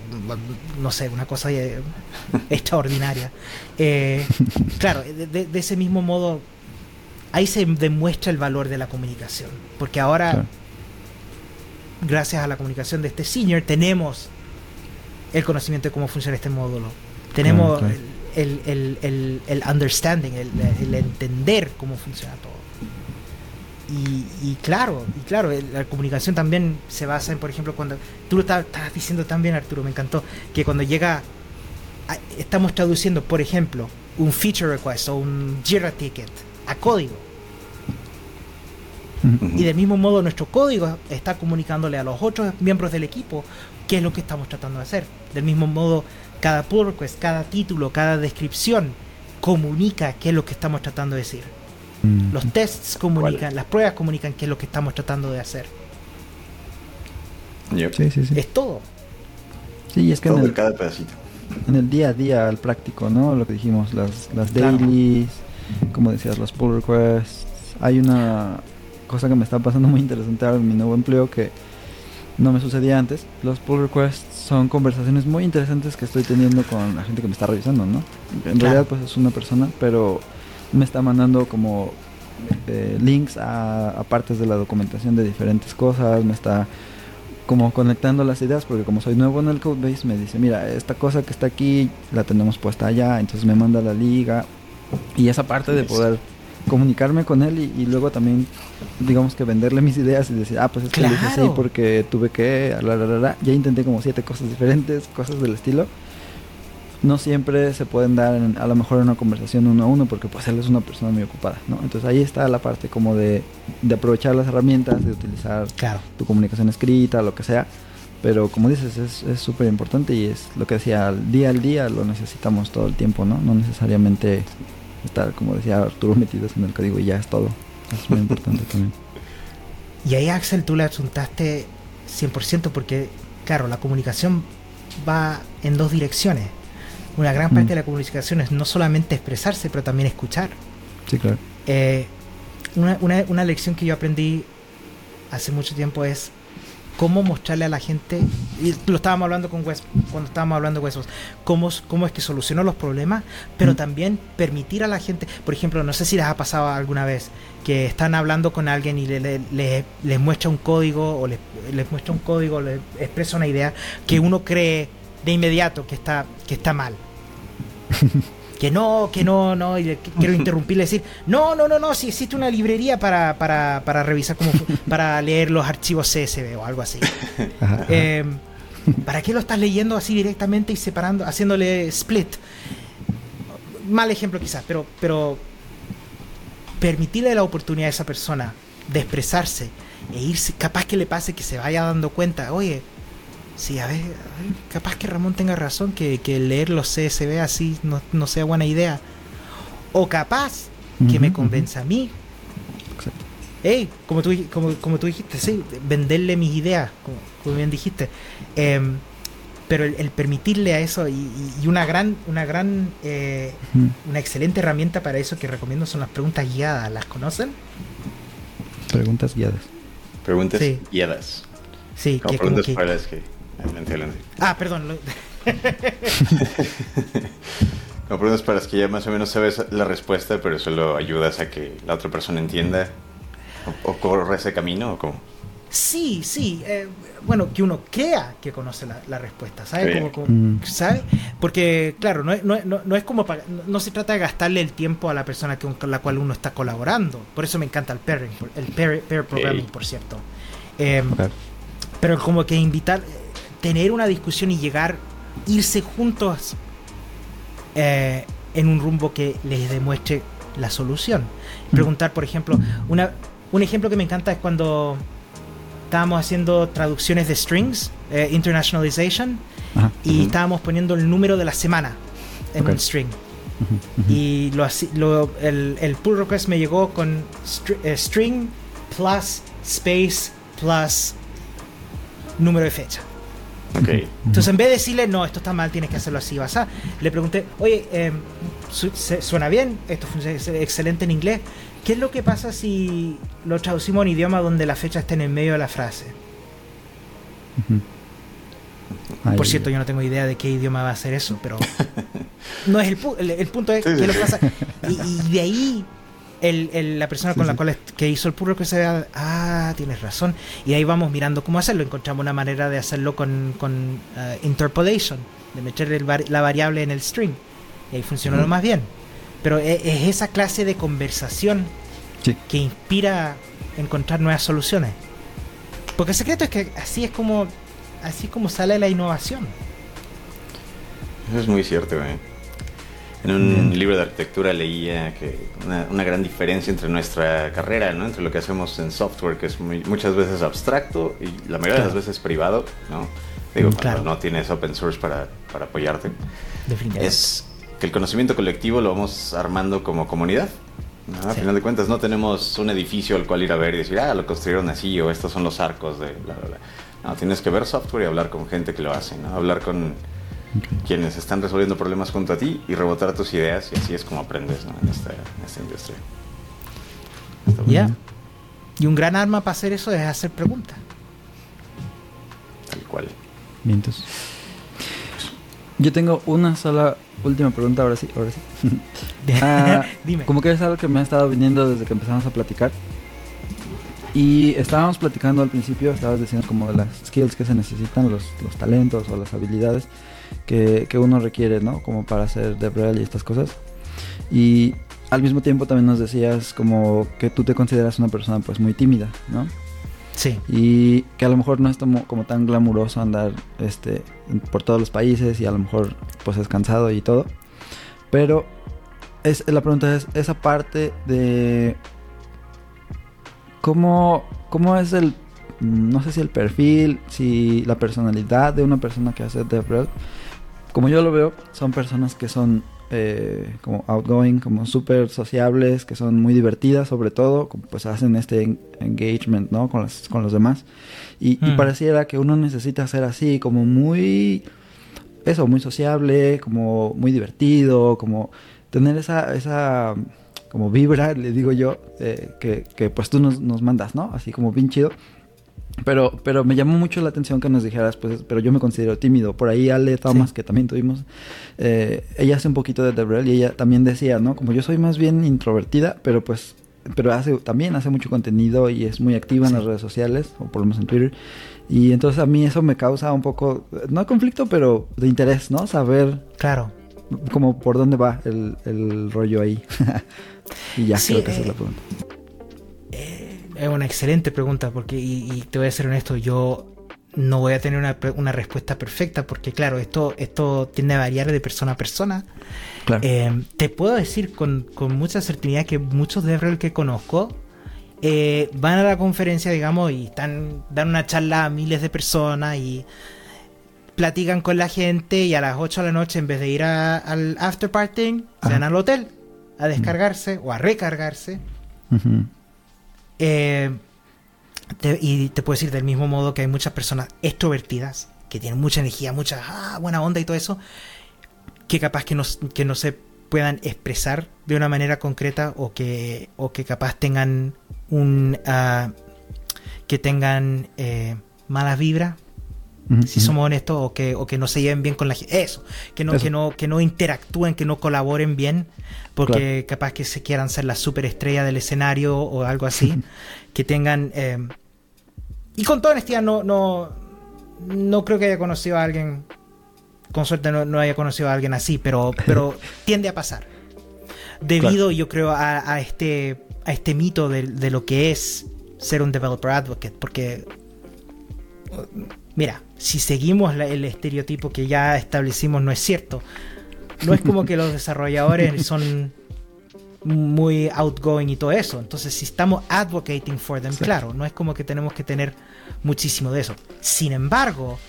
no sé, una cosa eh, extraordinaria. claro, de, de, ese mismo modo, ahí se demuestra el valor de la comunicación. Porque ahora, gracias a la comunicación de este senior, tenemos el conocimiento de cómo funciona este módulo. Tenemos El, el, el, el, understanding, el entender cómo funciona todo. Y, claro, y claro, la comunicación también se basa en, por ejemplo, cuando tú lo estabas, diciendo también, Arturo, me encantó, que cuando llega, estamos traduciendo, por ejemplo, un feature request o un Jira ticket a código. Y del mismo modo nuestro código está comunicándole a los otros miembros del equipo qué es lo que estamos tratando de hacer. Del mismo modo, cada pull request, cada título, cada descripción comunica qué es lo que estamos tratando de decir. Mm. Los tests comunican, las pruebas comunican qué es lo que estamos tratando de hacer. Sí, sí, sí. Es todo. Sí, es que en el, cada pedacito. En el día a día, al práctico, ¿no? Lo que dijimos, las, las dailies, como decías, los pull requests. Hay una cosa que me está pasando muy interesante ahora en mi nuevo empleo que no me sucedía antes. Los pull requests son conversaciones muy interesantes que estoy teniendo con la gente que me está revisando, ¿no? En realidad, pues es una persona, pero me está mandando como eh, links a, partes de la documentación de diferentes cosas, me está como conectando las ideas porque como soy nuevo en el codebase me dice mira esta cosa que está aquí la tenemos puesta allá entonces me manda la liga y esa parte de poder comunicarme con él y, luego también digamos que venderle mis ideas y decir ah pues es que lo hice así porque tuve que ya intenté como siete cosas diferentes cosas del estilo no siempre se pueden dar a lo mejor en una conversación uno a uno porque pues él es una persona muy ocupada, ¿no? Entonces ahí está la parte como de, de aprovechar las herramientas, de utilizar tu comunicación escrita, lo que sea. Pero como dices, es súper importante y es lo que decía, día al día lo necesitamos todo el tiempo, ¿no? No necesariamente estar, como decía Arturo, metidos en el código y ya es todo. Es muy importante también. Y ahí, Axel, tú le asuntaste 100% porque, claro, la comunicación va en dos direcciones una gran parte mm. de la comunicación es no solamente expresarse, pero también escuchar. Sí, claro. Eh, una, una, una, lección que yo aprendí hace mucho tiempo es cómo mostrarle a la gente, y lo estábamos hablando con Wes, cuando estábamos hablando de Wes, cómo, cómo es que solucionó los problemas, pero mm. también permitir a la gente, por ejemplo, no sé si les ha pasado alguna vez, que están hablando con alguien y le, les muestra un código, o les, les muestra un código, les expresa una idea que uno cree de inmediato que está, que está mal. que no, que no, no, y quiero interrumpirle y decir, no, no, no, no, si existe una librería para, para, para revisar cómo, para leer los archivos CSV o algo así. Em, ¿Para qué lo estás leyendo así directamente y separando, haciéndole split? Mal ejemplo quizás, pero, pero permitirle la oportunidad a esa persona de expresarse e irse, capaz que le pase que se vaya dando cuenta, oye, Sí, a ver, capaz que Ramón tenga razón, que, leer los CSV así no, sea buena idea. O capaz que me convenza a mí. Hey, como tú, como, como tú dijiste, sí, venderle mis ideas, como, bien dijiste. Em, pero el, permitirle a eso y, una gran, una gran, eh, una excelente herramienta para eso que recomiendo son las preguntas guiadas. ¿Las conocen? Preguntas guiadas. Preguntas guiadas. Sí, que preguntas para que Ah, perdón. no preguntas para que ya más o menos sabes la respuesta, pero solo ayudas a que la otra persona entienda o, corre ese camino o cómo. Sí, sí. Eh, bueno, que uno crea que conoce la, respuesta, ¿sabes? Mm. Porque, claro, no, no, no, es como no se trata de gastarle el tiempo a la persona con la cual uno está colaborando. Por eso me encanta el pairing, el pair, programming, por cierto. Em, pero como que invitar, tener una discusión y llegar, irse juntos eh, en un rumbo que les demuestre la solución. Preguntar, por ejemplo, una, un ejemplo que me encanta es cuando estábamos haciendo traducciones de strings, eh, internationalization, y estábamos poniendo el número de la semana en un string. Y lo, el, el, pull request me llegó con eh, string plus space plus número de fecha. Entonces, en vez de decirle, no, esto está mal, tienes que hacerlo así, vas a, le pregunté, oye, em, suena bien, esto funciona excelente en inglés, ¿Qué es lo que pasa si lo traducimos a un idioma donde la fecha está en el medio de la frase? Por cierto, yo no tengo idea de qué idioma va a ser eso, pero no es el, el, punto es que lo pasa. Y, de ahí el, la persona con la cual que hizo el puro que se vea, ah, tienes razón, y ahí vamos mirando cómo hacerlo, encontramos una manera de hacerlo con, con uh, interpolation, de meter la variable en el string, y ahí funciona lo más bien. Pero e, es, esa clase de conversación que inspira encontrar nuevas soluciones. Porque el secreto es que así es como así es como sale la innovación. Eso es muy cierto, ¿eh? En un libro de arquitectura leía que una, gran diferencia entre nuestra carrera, ¿no? Entre lo que hacemos en software, que es muchas veces abstracto y la mayoría de las veces privado, ¿no? Digo, mm, no tienes open source para, para apoyarte. Es que el conocimiento colectivo lo vamos armando como comunidad. ¿no? A final de cuentas no tenemos un edificio al cual ir a ver y decir, ah, lo construyeron así o estos son los arcos de bla, bla, bla. No, tienes que ver software y hablar con gente que lo hace, ¿no? Hablar con quienes están resolviendo problemas junto a ti y rebotar tus ideas y así es como aprendes ¿no? en, esta, industria. Ya. Y un gran arma para hacer eso es hacer preguntas. Tal cual. Mientos. Yo tengo una sola última pregunta, ahora sí, ahora sí. Ah, Dime. Como que es algo que me ha estado viniendo desde que empezamos a platicar. Y estábamos platicando al principio, estabas diciendo como las skills que se necesitan, los, los talentos o las habilidades que, que, uno requiere, ¿no? Como para hacer DevRel y estas cosas. Y al mismo tiempo también nos decías como que tú te consideras una persona pues muy tímida, ¿no? Sí. Y que a lo mejor no es como, como tan glamuroso andar este, por todos los países y a lo mejor pues es cansado y todo. Pero es, la pregunta es, esa parte de ¿Cómo, cómo es el, no sé si el perfil, si la personalidad de una persona que hace DevRel? Como yo lo veo, son personas que son eh, como outgoing, como súper sociables, que son muy divertidas sobre todo, pues hacen este engagement, ¿no? Con, con los demás. Y, y, hmm. pareciera que uno necesita ser así, como muy, eso, muy sociable, como muy divertido, como tener esa, esa como vibra, le digo yo, eh, que, que, pues tú nos, nos, mandas, ¿no? Así como bien chido. Pero, pero me llamó mucho la atención que nos dijeras, pues, pero yo me considero tímido. Por ahí Ale Thomas, que también tuvimos, eh, ella hace un poquito de Debrel y ella también decía, ¿no? Como yo soy más bien introvertida, pero pues, pero hace, también hace mucho contenido y es muy activa en las redes sociales, o por lo menos en Twitter. Y entonces a mí eso me causa un poco, no conflicto, pero de interés, ¿no? Saber. Claro. Como por dónde va el, el rollo ahí. Y ya, creo que esa es la pregunta. Es una excelente pregunta, porque, y, te voy a ser honesto, yo no voy a tener una, una, respuesta perfecta, porque claro, esto, esto tiende a variar de persona a persona. Eh, te puedo decir con, con, mucha certidumbre que muchos de Real que conozco eh, van a la conferencia, digamos, y están dan una charla a miles de personas y platican con la gente y a las 8 de la noche en vez de ir al after party se van al hotel a descargarse o a recargarse. Eh, y te puedo decir del mismo modo que hay muchas personas extrovertidas que tienen mucha energía, mucha ah, buena onda y todo eso, que capaz que no, que no se puedan expresar de una manera concreta o que, o que capaz tengan un uh, que tengan eh, malas vibras si somos honestos o que, o que no se lleven bien con la gente. Eso que no que no que no interactúen que no colaboren bien porque capaz que se quieran ser la superestrella del escenario o algo así que tengan eh, y con toda honestidad no no no creo que haya conocido a alguien con suerte no, haya conocido a alguien así pero pero tiende a pasar. Debido yo creo a, este a este mito de, de lo que es ser un developer advocate porque mira, si seguimos el estereotipo que ya establecimos, no es cierto. No es como que los desarrolladores son muy outgoing y todo eso. Entonces, si estamos advocating for them, claro, no es como que tenemos que tener muchísimo de eso. Sin embargo,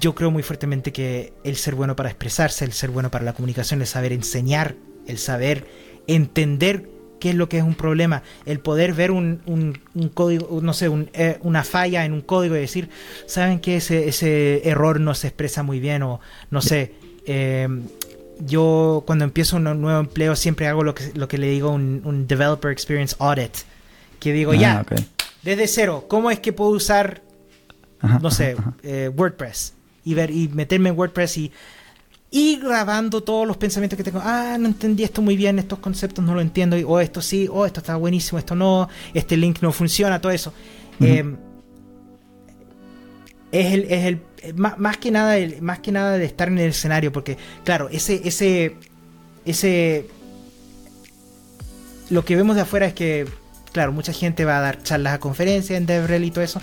yo creo muy fuertemente que el ser bueno para expresarse, el ser bueno para la comunicación, el saber enseñar, el saber entender qué es lo que es un problema, el poder ver un, un, código, no sé, eh, una falla en un código y decir, ¿saben que ese, ese error no se expresa muy bien? O no sé, em, yo cuando empiezo un nuevo empleo siempre hago lo que, lo que le digo un, un Developer Experience Audit. Que digo, Ah, ya, desde cero, ¿cómo es que puedo usar, no sé, eh, WordPress? Y, ver, y meterme en WordPress y ir grabando todos los pensamientos que tengo. Ah, no entendí esto muy bien, estos conceptos no lo entiendo. y, O esto sí, o esto está buenísimo, esto no, este link no funciona, todo eso. Eh, es el, es el más, más que nada el- más que nada de estar en el escenario porque claro ese ese ese lo que vemos de afuera es que claro mucha gente va a dar charlas a conferencias en DevRel y todo eso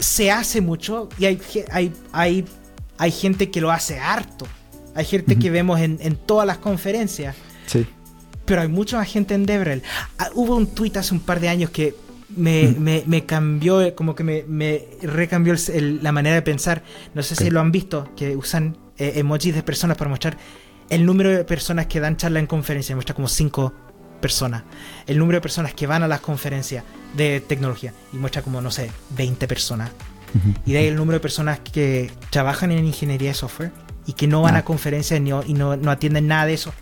se hace mucho y hay hay hay hay gente que lo hace harto hay gente que vemos en, en todas las conferencias Sí. pero hay mucha más gente en Devrel. Ah, hubo un tweet hace un par de años que me, Mm. me, me cambió, como que me, me recambió el- el- la manera de pensar. No sé si lo han visto, que usan eh, emojis de personas para mostrar el número de personas que dan charla en conferencia. Muestra como cinco personas. El número de personas que van a las conferencias de tecnología. Y muestra como, no sé, 20 personas. Ujú. Y de ahí el número de personas que trabajan en ingeniería de software y que no van Ah. a conferencias ni, y no, no atienden nada de eso.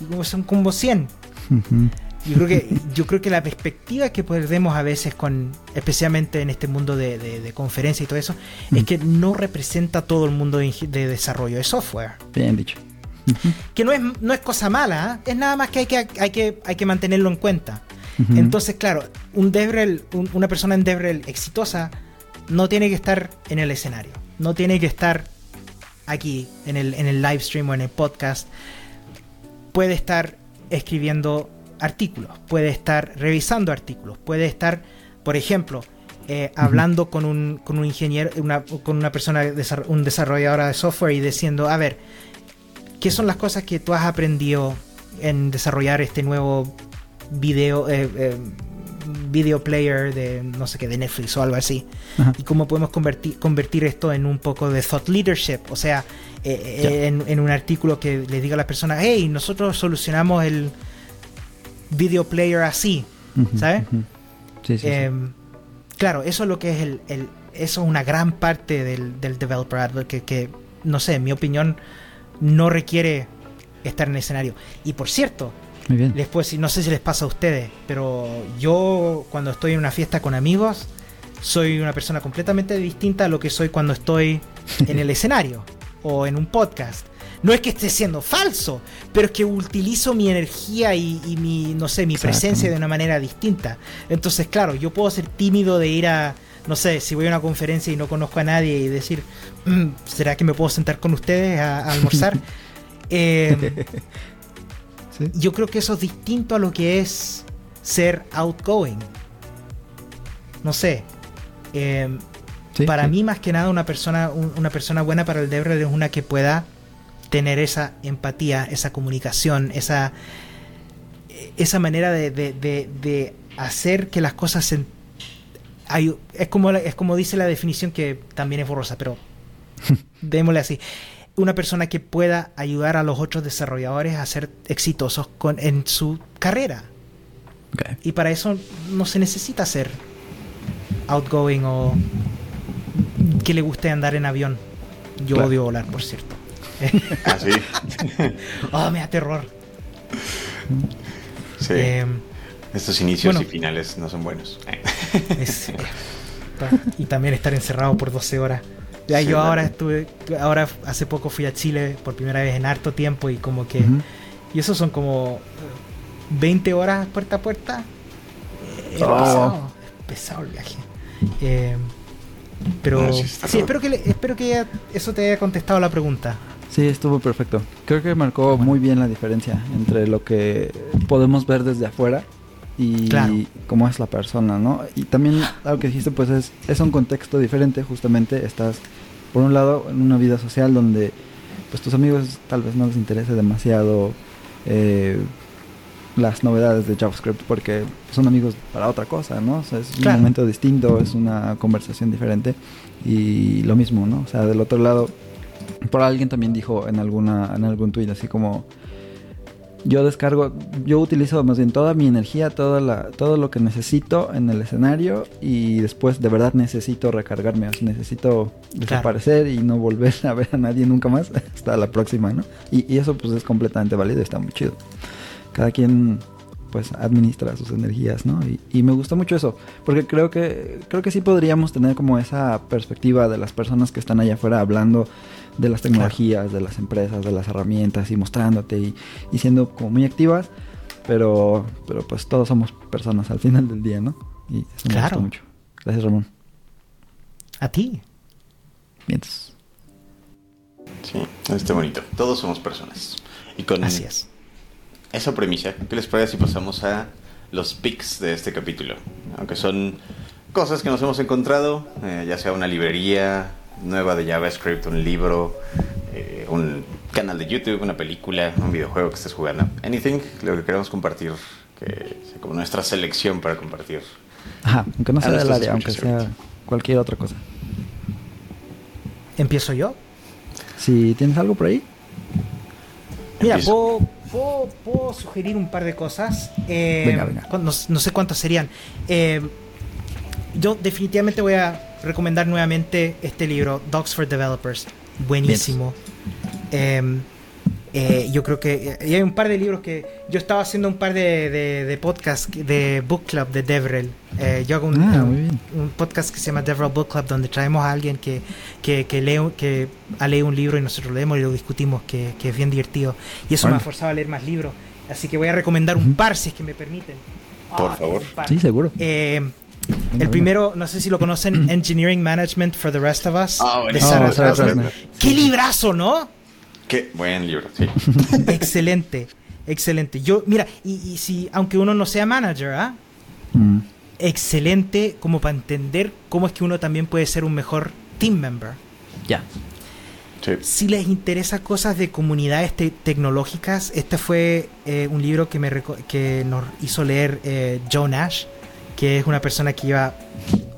Y como son como 100. Ujú. Yo creo que, yo creo que la perspectiva que perdemos a veces con, especialmente en este mundo de, de, de conferencia y todo eso, es Mm. que no representa todo el mundo de, de desarrollo de software. Bien dicho. Ujú. Que no es, no es cosa mala, ¿ah? es nada más que hay que, hay que hay que mantenerlo en cuenta. Ujú. Entonces, claro, un DevRel, un- una persona en DevRel exitosa no tiene que estar en el escenario, no tiene que estar aquí en el, en el live stream o en el podcast. Puede estar escribiendo artículos, puede estar revisando artículos, puede estar, por ejemplo, eh, hablando con un, con un ingeniero, una, con una persona, un desarrolladora de software y diciendo, a ver, ¿qué son las cosas que tú has aprendido en desarrollar este nuevo video, eh, eh, video player de no sé qué, de Netflix o algo así? Ajá. y cómo podemos convertir, convertir esto en un poco de thought leadership, o sea, eh, Ya. eh, en, en un artículo que le diga a las personas, hey, nosotros solucionamos el video player así, ¿sabes? Sí, sí, sí. Em, Claro, eso es lo que es el, el- eso es una gran parte del, del developer que, que, no sé, en mi opinión, no requiere estar en el escenario. Y por cierto, Muy bien. decir, no sé si les pasa a ustedes, pero yo cuando estoy en una fiesta con amigos, soy una persona completamente distinta a lo que soy cuando estoy en el escenario o en un podcast. No es que esté siendo falso, pero es que utilizo mi energía y, y mi, no sé, mi presencia de una manera distinta. Entonces, claro, yo puedo ser tímido de ir a, no sé, si voy a una conferencia y no conozco a nadie y decir, "Mm, ¿será que me puedo sentar con ustedes a, a almorzar? Eh, Sí. yo creo que eso es distinto a lo que es ser outgoing. No sé. Eh, Sí, para sí. mí, más que nada, una persona, un- una persona buena para el DevRel es una que pueda tener esa empatía, esa comunicación, esa, esa manera de, de- de- de hacer que las cosas se... hay- es, como, es como dice la definición que también es borrosa, pero démosle así. Una persona que pueda ayudar a los otros desarrolladores a ser exitosos con, en su carrera. Y para eso no se necesita ser outgoing o que le guste andar en avión. Yo Claro. odio volar, por cierto. Ah, sí. Oh, me da terror. Sí. Eh, Estos inicios bueno. y finales no son buenos. es- eh, y también estar encerrado por 12 horas. Ya, Sí, yo vale. ahora estuve, ahora hace poco fui a Chile por primera vez en harto tiempo y como que... Y eso son como eh, 20 horas puerta a puerta. Es Oh. pesado, es pesado el viaje. Eh, pero No, sí espero que le- espero que ya eso te haya contestado la pregunta. Sí, estuvo perfecto. Creo que marcó muy bien la diferencia entre lo que podemos ver desde afuera y Claro. cómo es la persona, ¿no? Y también algo que dijiste, pues es, es un contexto diferente, justamente estás, por un lado, en una vida social donde pues tus amigos tal vez no les interese demasiado eh, las novedades de JavaScript porque son amigos para otra cosa, ¿no? O sea, es Claro. un momento distinto, es una conversación diferente y lo mismo, ¿no? O sea, del otro lado, por alguien también dijo en alguna en algún tweet así como yo descargo, yo utilizo más bien toda mi energía, toda la, todo lo que necesito en el escenario y después de verdad necesito recargarme, necesito desaparecer y no volver a ver a nadie nunca más hasta la próxima, ¿no? Y, y eso pues es completamente válido y está muy chido. Cada quien pues administra sus energías, ¿no? Y, me gusta mucho eso, porque creo que creo que sí podríamos tener como esa perspectiva de las personas que están allá afuera hablando de las tecnologías, de las empresas, de las herramientas y mostrándote y, siendo como muy activas, pero pero pues todos somos personas al final del día, ¿no? Y eso me gusta mucho. Gracias, Ramón. A ti. Mientras. Sí, está bonito. Todos somos personas. Y con Gracias esa premisa, ¿qué les parece si pasamos a los picks de este capítulo? Aunque son cosas que nos hemos encontrado, eh, ya sea una librería nueva de JavaScript, un libro, eh, un canal de YouTube, una película, un videojuego que estés jugando. Anything, lo que queremos compartir, que sea como nuestra selección para compartir. Ajá, aunque no sea del área, aunque sea cualquier otra cosa. ¿Empiezo yo? Si tienes algo por ahí. Mira, puedo, puedo, sugerir un par de cosas. Eh, no, sé cuántas serían. Eh, yo definitivamente voy a recomendar nuevamente este libro, Dogs for Developers. Buenísimo. Eh, yo creo que y hay un par de libros que yo estaba haciendo un par de, de, podcasts de book club de Devrel. Eh, yo hago un, ah, un, podcast que se llama Devrel Book Club donde traemos a alguien que, que, que, lee, que ha leído un libro y nosotros lo leemos y lo discutimos, que, que es bien divertido. Y eso me ha forzado a leer más libros. Así que voy a recomendar un par si es que me permiten. Por ah, favor. Sí, seguro. Eh, el primero, no sé si lo conocen, Engineering Management for the Rest of Us. Ah, Qué librazo, ¿no? Qué buen libro, sí. excelente, excelente. Yo, mira, y, si, aunque uno no sea manager, ¿ah? Mm. Excelente como para entender cómo es que uno también puede ser un mejor team member. Ya. Si les interesa cosas de comunidades tecnológicas, este fue eh, un libro que, me que nos hizo leer eh, Joe Nash, que es una persona que lleva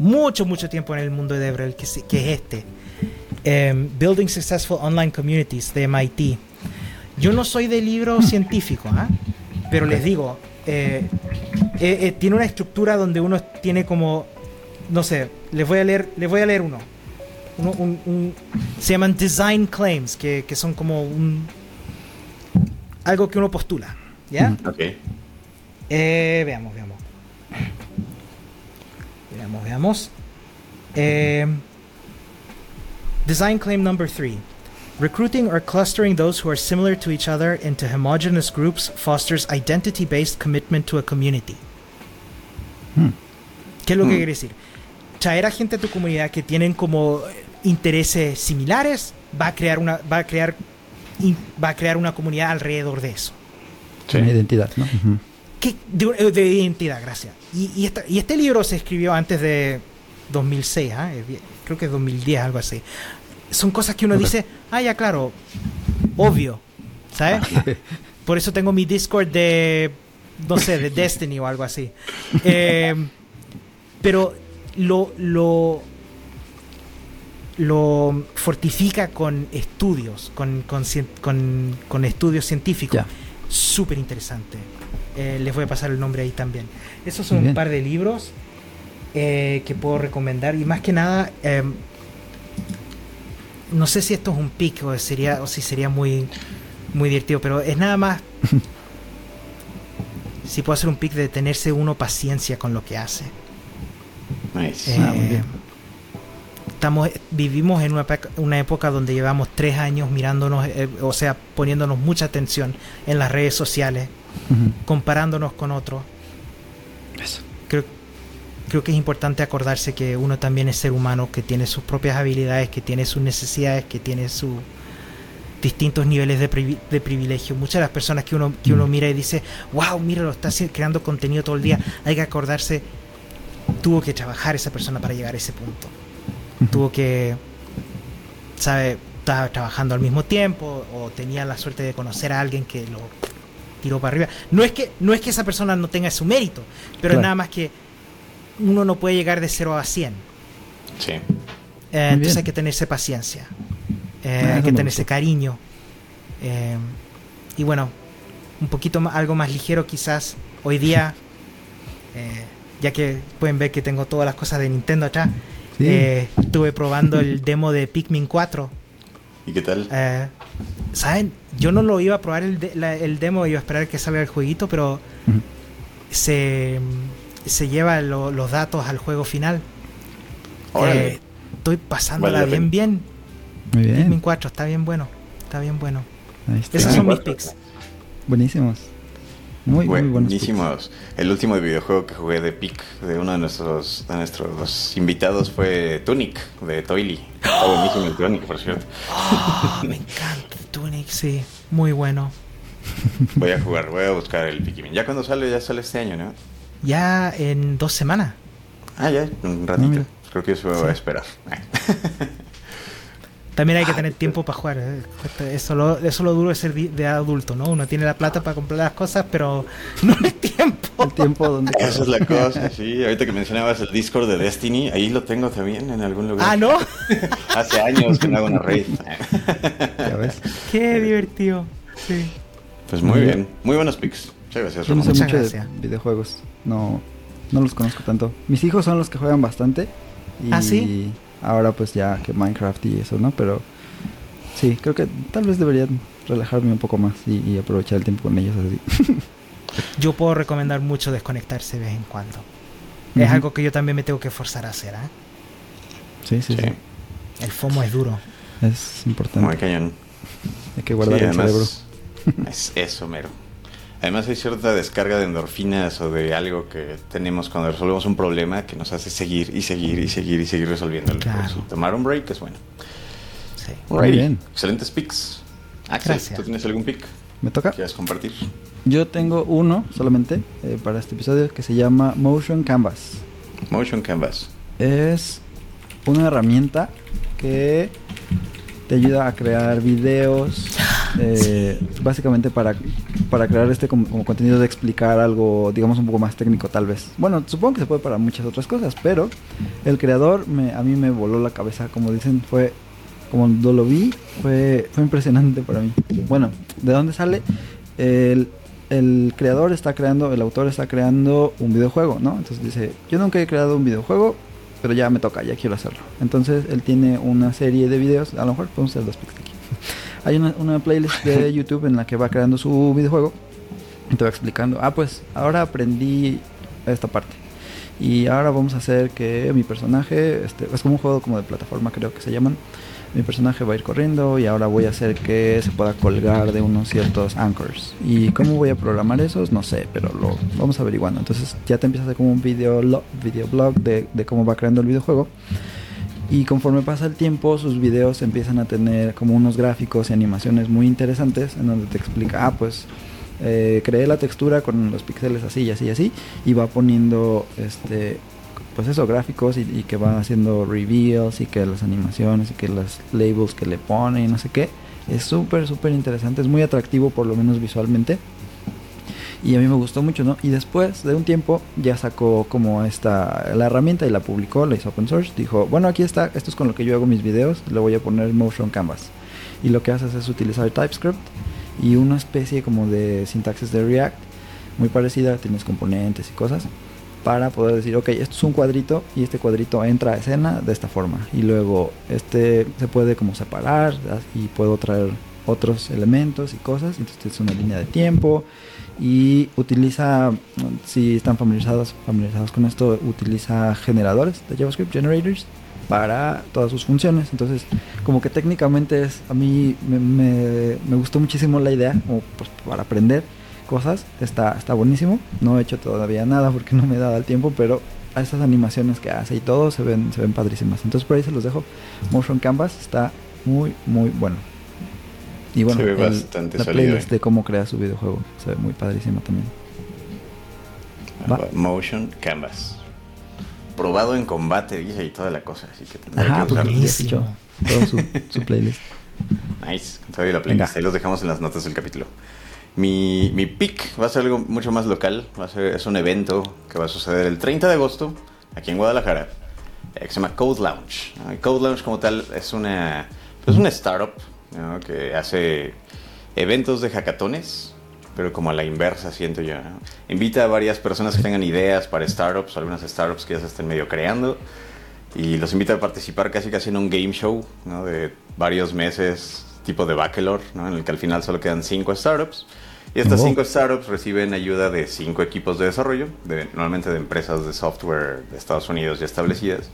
mucho, mucho tiempo en el mundo de Debrel, que, que es este. Em, Building Successful Online Communities de MIT. Yo no soy de libro científico, ¿ah? pero les digo, eh, eh, eh, tiene una estructura donde uno tiene como, no sé, les voy a leer, les voy a leer uno. se llaman design claims, que, que, son como un algo que uno postula, ¿ya? Ok. veamos, veamos. Veamos, veamos. Eh, Design claim number three. Recruiting or clustering those who are similar to each other into homogeneous groups fosters identity based commitment to a community. Hmm. ¿Qué es lo que hmm. quiere decir? Traer a gente a tu comunidad que tienen como intereses similares va a crear una, va a crear, va a crear una comunidad alrededor de eso. Sí. Una identidad, ¿no? De, de, identidad, gracias. Y, y, esta, y, este libro se escribió antes de 2006, ¿eh? creo que es 2010, algo así son cosas que uno dice, ah, ya claro, obvio, ¿sabes? Por eso tengo mi Discord de, no sé, de Destiny o algo así. Em, pero lo, lo, lo fortifica con estudios, con, con, estudios científicos. Súper interesante. Eh, les voy a pasar el nombre ahí también. Esos son un par de libros eh, que puedo recomendar y más que nada em, no sé si esto es un pick o, sería, o si sería muy, muy divertido, pero es nada más. si puedo hacer un pick de tenerse uno paciencia con lo que hace. Nice. Eh, ah, estamos, vivimos en una, una, época donde llevamos tres años mirándonos, eh, o sea, poniéndonos mucha atención en las redes sociales, comparándonos con otros. Eso. Creo, creo que es importante acordarse que uno también es ser humano, que tiene sus propias habilidades, que tiene sus necesidades, que tiene sus distintos niveles de, privilegio. Muchas de las personas que uno, que uno mira y dice, wow, mira, lo está creando contenido todo el día, hay que acordarse, tuvo que trabajar esa persona para llegar a ese punto. Tuvo que, sabe, estaba trabajando al mismo tiempo o tenía la suerte de conocer a alguien que lo tiró para arriba. No es que, no es que esa persona no tenga su mérito, pero es nada más que uno no puede llegar de 0 a 100. Sí. Eh, entonces hay que tenerse paciencia, eh, hay que tenerse cariño. Eh, y bueno, un poquito más, algo más ligero quizás hoy día, eh, ya que pueden ver que tengo todas las cosas de Nintendo acá. Eh, estuve probando el demo de Pikmin 4. ¿Y qué tal? ¿Saben? Yo no lo iba a probar el, el demo, iba a esperar que salga el jueguito, pero se, se lleva los datos al juego final. Eh, estoy pasándola bien, bien. Muy bien. Pikmin 4 está bien bueno. Está bien bueno. Esos son mis picks. Buenísimos. Muy, muy buenísimos. El último videojuego que jugué de Pic de uno de nuestros, de nuestros invitados fue Tunic de Toily. Está buenísimo el Tunic, por cierto. Ah, me encanta Tunic, sí. Muy bueno. Voy a jugar, voy a buscar el Pikmin. ¿Ya cuando sale? Ya sale este año, ¿no? Ya en dos semanas. Ah, ya, un ratito. Creo que eso va a esperar. También hay que tener tiempo para jugar. ¿eh? Eso, lo, eso lo duro de ser de adulto, ¿no? Uno tiene la plata para comprar las cosas, pero no hay tiempo. El tiempo donde... Esa es la cosa, sí. Ahorita que mencionabas el Discord de Destiny, ahí lo tengo también en algún lugar. Ah, ¿no? Hace años que no hago una raid. ya ves. Qué divertido. Sí. Pues muy bien. Muy buenos pics. Muchas gracias, Yo no sé mucho de videojuegos. No, no los conozco tanto. Mis hijos son los que juegan bastante. Y... ¿Ah, sí? Ahora pues ya que Minecraft y eso, ¿no? Pero sí, creo que tal vez debería relajarme un poco más y, aprovechar el tiempo con ellos así. yo puedo recomendar mucho desconectarse de vez en cuando. Es algo que yo también me tengo que forzar a hacer, ¿eh? Sí, sí, sí, El FOMO es duro. Es importante. Muy cañón. Hay que guardar el cerebro. Es eso, mero. Además hay cierta descarga de endorfinas o de algo que tenemos cuando resolvemos un problema que nos hace seguir y seguir y seguir y seguir resolviendo. Claro. tomar un break es bueno. Sí. Muy bien. Excelentes picks. Axel, ¿tú tienes algún pick? ¿Me toca? ¿Quieres compartir? Yo tengo uno solamente eh, para este episodio que se llama Motion Canvas. Motion Canvas. Es una herramienta que te ayuda a crear videos, eh, básicamente para, para crear este como, contenido de explicar algo, digamos, un poco más técnico tal vez. Bueno, supongo que se puede para muchas otras cosas, pero el creador me, a mí me voló la cabeza, como dicen, fue, como lo vi, fue, fue impresionante para mí. Bueno, ¿de dónde sale? El, el creador está creando, el autor está creando un videojuego, ¿no? Entonces dice, yo nunca he creado un videojuego, pero ya me toca, ya quiero hacerlo. Entonces él tiene una serie de videos, a lo mejor podemos hacer dos pics aquí. Hay una, una, playlist de YouTube en la que va creando su videojuego y te va explicando, ah, pues ahora aprendí esta parte. Y ahora vamos a hacer que mi personaje, este, es como un juego como de plataforma creo que se llaman, mi personaje va a ir corriendo y ahora voy a hacer que se pueda colgar de unos ciertos anchors. ¿Y cómo voy a programar esos? No sé, pero lo vamos averiguando. Entonces ya te empieza a hacer como un video, video blog de, de cómo va creando el videojuego. Y conforme pasa el tiempo, sus videos empiezan a tener como unos gráficos y animaciones muy interesantes en donde te explica, ah, pues eh, creé la textura con los píxeles así y así y así, y va poniendo este pues eso, gráficos y, que va haciendo reveals y que las animaciones y que las labels que le pone y no sé qué. Es súper, súper interesante, es muy atractivo por lo menos visualmente. Y a mí me gustó mucho, ¿no? Y después de un tiempo ya sacó como esta, la herramienta y la publicó, la hizo open source. Dijo, bueno, aquí está, esto es con lo que yo hago mis videos, le voy a poner Motion Canvas. Y lo que haces es utilizar TypeScript y una especie como de sintaxis de React, muy parecida, tienes componentes y cosas para poder decir, ok, esto es un cuadrito y este cuadrito entra a escena de esta forma. Y luego este se puede como separar y puedo traer otros elementos y cosas. Entonces es una línea de tiempo y utiliza, si están familiarizados, familiarizados con esto, utiliza generadores de JavaScript, generators, para todas sus funciones. Entonces, como que técnicamente es, a mí me, me, gustó muchísimo la idea, como pues, para aprender cosas. Está, está buenísimo. No he hecho todavía nada porque no me he dado el tiempo, pero a estas animaciones que hace y todo se ven, se ven padrísimas. Entonces por ahí se los dejo. Motion Canvas está muy, muy bueno. Y bueno, la playlist de cómo crea su videojuego se ve muy padrísimo también. Motion Canvas. Probado en combate, dice, y toda la cosa. Así que Ajá, que todo su, su playlist. Nice. la playlist. Ahí los dejamos en las notas del capítulo. Mi, mi pick va a ser algo mucho más local. Va a ser, es un evento que va a suceder el 30 de agosto aquí en Guadalajara. Eh, que se llama Code Lounge. Code Lounge como tal es una, es una startup que hace eventos de hackatones pero como a la inversa, siento yo. ¿no? Invita a varias personas que tengan ideas para startups, algunas startups que ya se estén medio creando, y los invita a participar casi casi en un game show ¿no? de varios meses, tipo de Bachelor, ¿no? en el que al final solo quedan cinco startups. Y estas cinco startups reciben ayuda de cinco equipos de desarrollo, de, normalmente de empresas de software de Estados Unidos ya establecidas.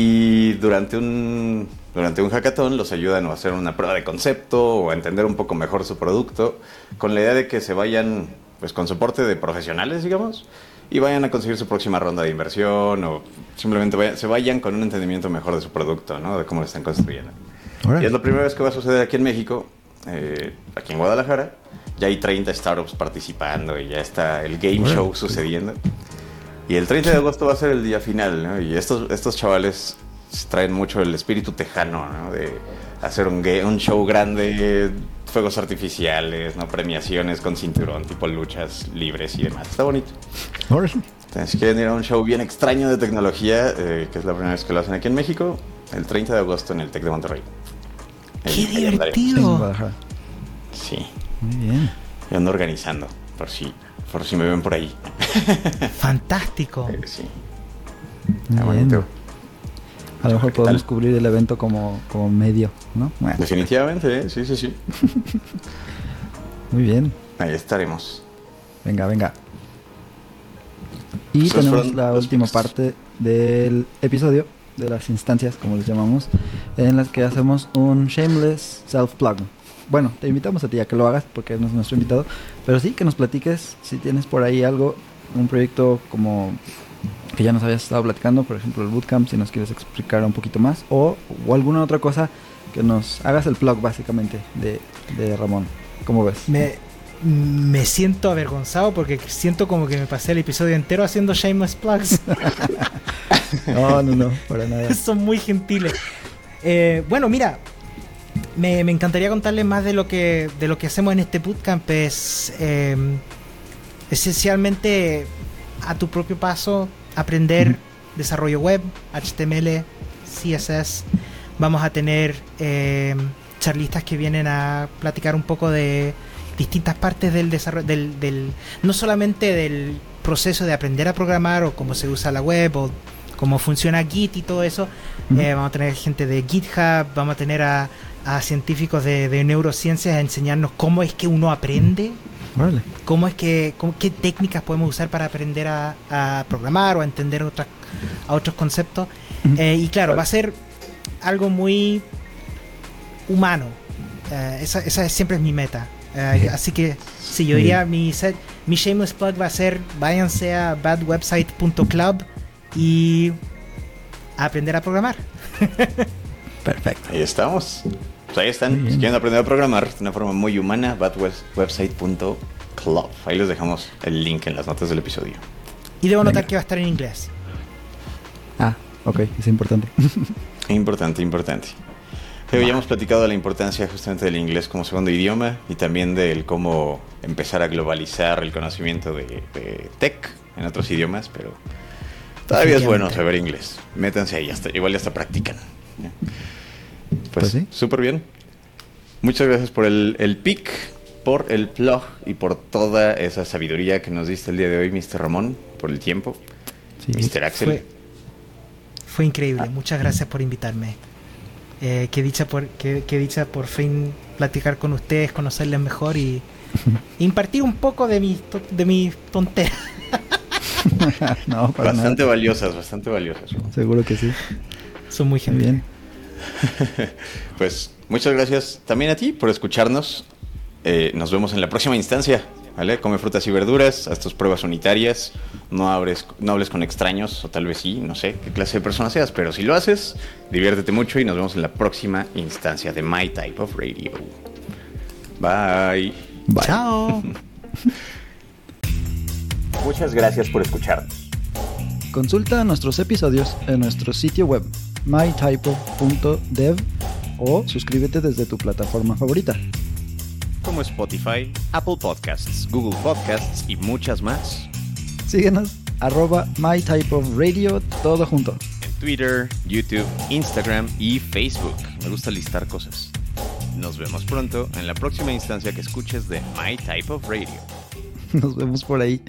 Y durante un, durante un hackathon los ayudan a hacer una prueba de concepto o a entender un poco mejor su producto, con la idea de que se vayan pues, con soporte de profesionales, digamos, y vayan a conseguir su próxima ronda de inversión o simplemente vayan- se vayan con un entendimiento mejor de su producto, ¿no? de cómo lo están construyendo. Órale. Y es la primera vez que va a suceder aquí en México, eh, aquí en Guadalajara. Ya hay 30 startups participando y ya está el game Órale. show sucediendo. Y el 30 de agosto va a ser el día final, ¿no? Y estos, estos chavales traen mucho el espíritu tejano, ¿no? De hacer un, show grande, fuegos artificiales, ¿no? Premiaciones con cinturón, tipo luchas libres y demás. Está bonito. Entonces, si quieren ir a un show bien extraño de tecnología, eh, que es la primera vez que lo hacen aquí en México, el 30 de agosto en el TEC de Monterrey. ¡Qué divertido! Sí, Muy bien. yo ando organizando, por si, por si me ven por ahí. Fantástico. Eh, sí, Muy está bien. bonito. A lo mejor ¿Qué podemos tal? cubrir el evento como, como medio, ¿no? Bueno, Definitivamente, ¿eh? sí, sí, sí. muy bien. Ahí estaremos. Venga, venga. Y Esos tenemos la última picks. parte del episodio, de las instancias, como les llamamos, en las que hacemos un shameless self-plug. Bueno, te invitamos a ti a que lo hagas porque eres nuestro invitado, pero sí que nos platiques si tienes por ahí algo, un proyecto como que ya nos habías estado platicando, por ejemplo el bootcamp, si nos quieres explicar un poquito más, o, o alguna otra cosa que nos hagas el plug básicamente de, de Ramón. ¿Cómo ves? Me, me siento avergonzado porque siento como que me pasé el episodio entero haciendo shameless plugs. No, no, no, para nada. Son muy gentiles. Eh, bueno, mira, me, me encantaría contarles más de lo que de lo que hacemos en este bootcamp. Es eh, esencialmente a tu propio paso aprender desarrollo web, HTML, CSS. Vamos a tener eh, charlistas que vienen a platicar un poco de distintas partes del desarrollo, del, del- no solamente del proceso de aprender a programar o cómo se usa la web o cómo funciona Git y todo eso. Eh, vamos a tener gente de GitHub, vamos a tener a, a científicos de, de neurociencias a enseñarnos cómo es que uno aprende, Órale. cómo es que, cómo- qué técnicas podemos usar para aprender a, a programar o a entender otras, a otros conceptos. Eh, y claro, va a ser algo muy humano. Eh, esa, esa es- siempre es mi meta. Eh, así que, sí, yo diría, mi, set, mi shameless plug va a ser, váyanse a badwebsite.club y a aprender a programar. Perfecto. Ahí estamos. Pues ahí están. Si quieren aprender a programar de una forma muy humana, badwebsite.club. Ahí les dejamos el link en las notas del episodio. Y debo notar Venga. que va a estar en inglés. Ah, ok, es importante. Importante, importante. Pero ya hemos platicado de la importancia justamente del inglés como segundo idioma y también del cómo empezar a globalizar el conocimiento de, de tech en otros idiomas, pero todavía es bueno saber inglés. Métanse ahí, hasta, igual ya hasta practican. ¿ya? Pues Pues, sí. súper bien. Muchas gracias por el, el pick, por el plug y por toda esa sabiduría que nos diste el día de hoy, Mr. Ramón, por el tiempo. Sí. Mr. Axel. Fue, fue increíble. Muchas gracias por invitarme. Eh, qué dicha por qué, qué dicha por fin platicar con ustedes, conocerles mejor y impartir un poco de mis to- de mis tonteras. no, Bastante nada. valiosas, bastante valiosas. Seguro que sí. Son muy bien. Pues muchas gracias también a ti por escucharnos. Eh, nos vemos en la próxima instancia. ¿Vale? Come frutas y verduras, haz tus pruebas unitarias, no, abres, no hables con extraños, o tal vez sí, no sé qué clase de persona seas, pero si lo haces, diviértete mucho y nos vemos en la próxima instancia de My Type of Radio. Bye. Bye. Chao. Muchas gracias por escucharnos. Consulta nuestros episodios en nuestro sitio web mytypo.dev o suscríbete desde tu plataforma favorita. Como Spotify, Apple Podcasts, Google Podcasts y muchas más. Síguenos arroba mytypeofradio todo junto. En Twitter, YouTube, Instagram y Facebook. Me gusta listar cosas. Nos vemos pronto en la próxima instancia que escuches de My Type of Radio. Nos vemos por ahí.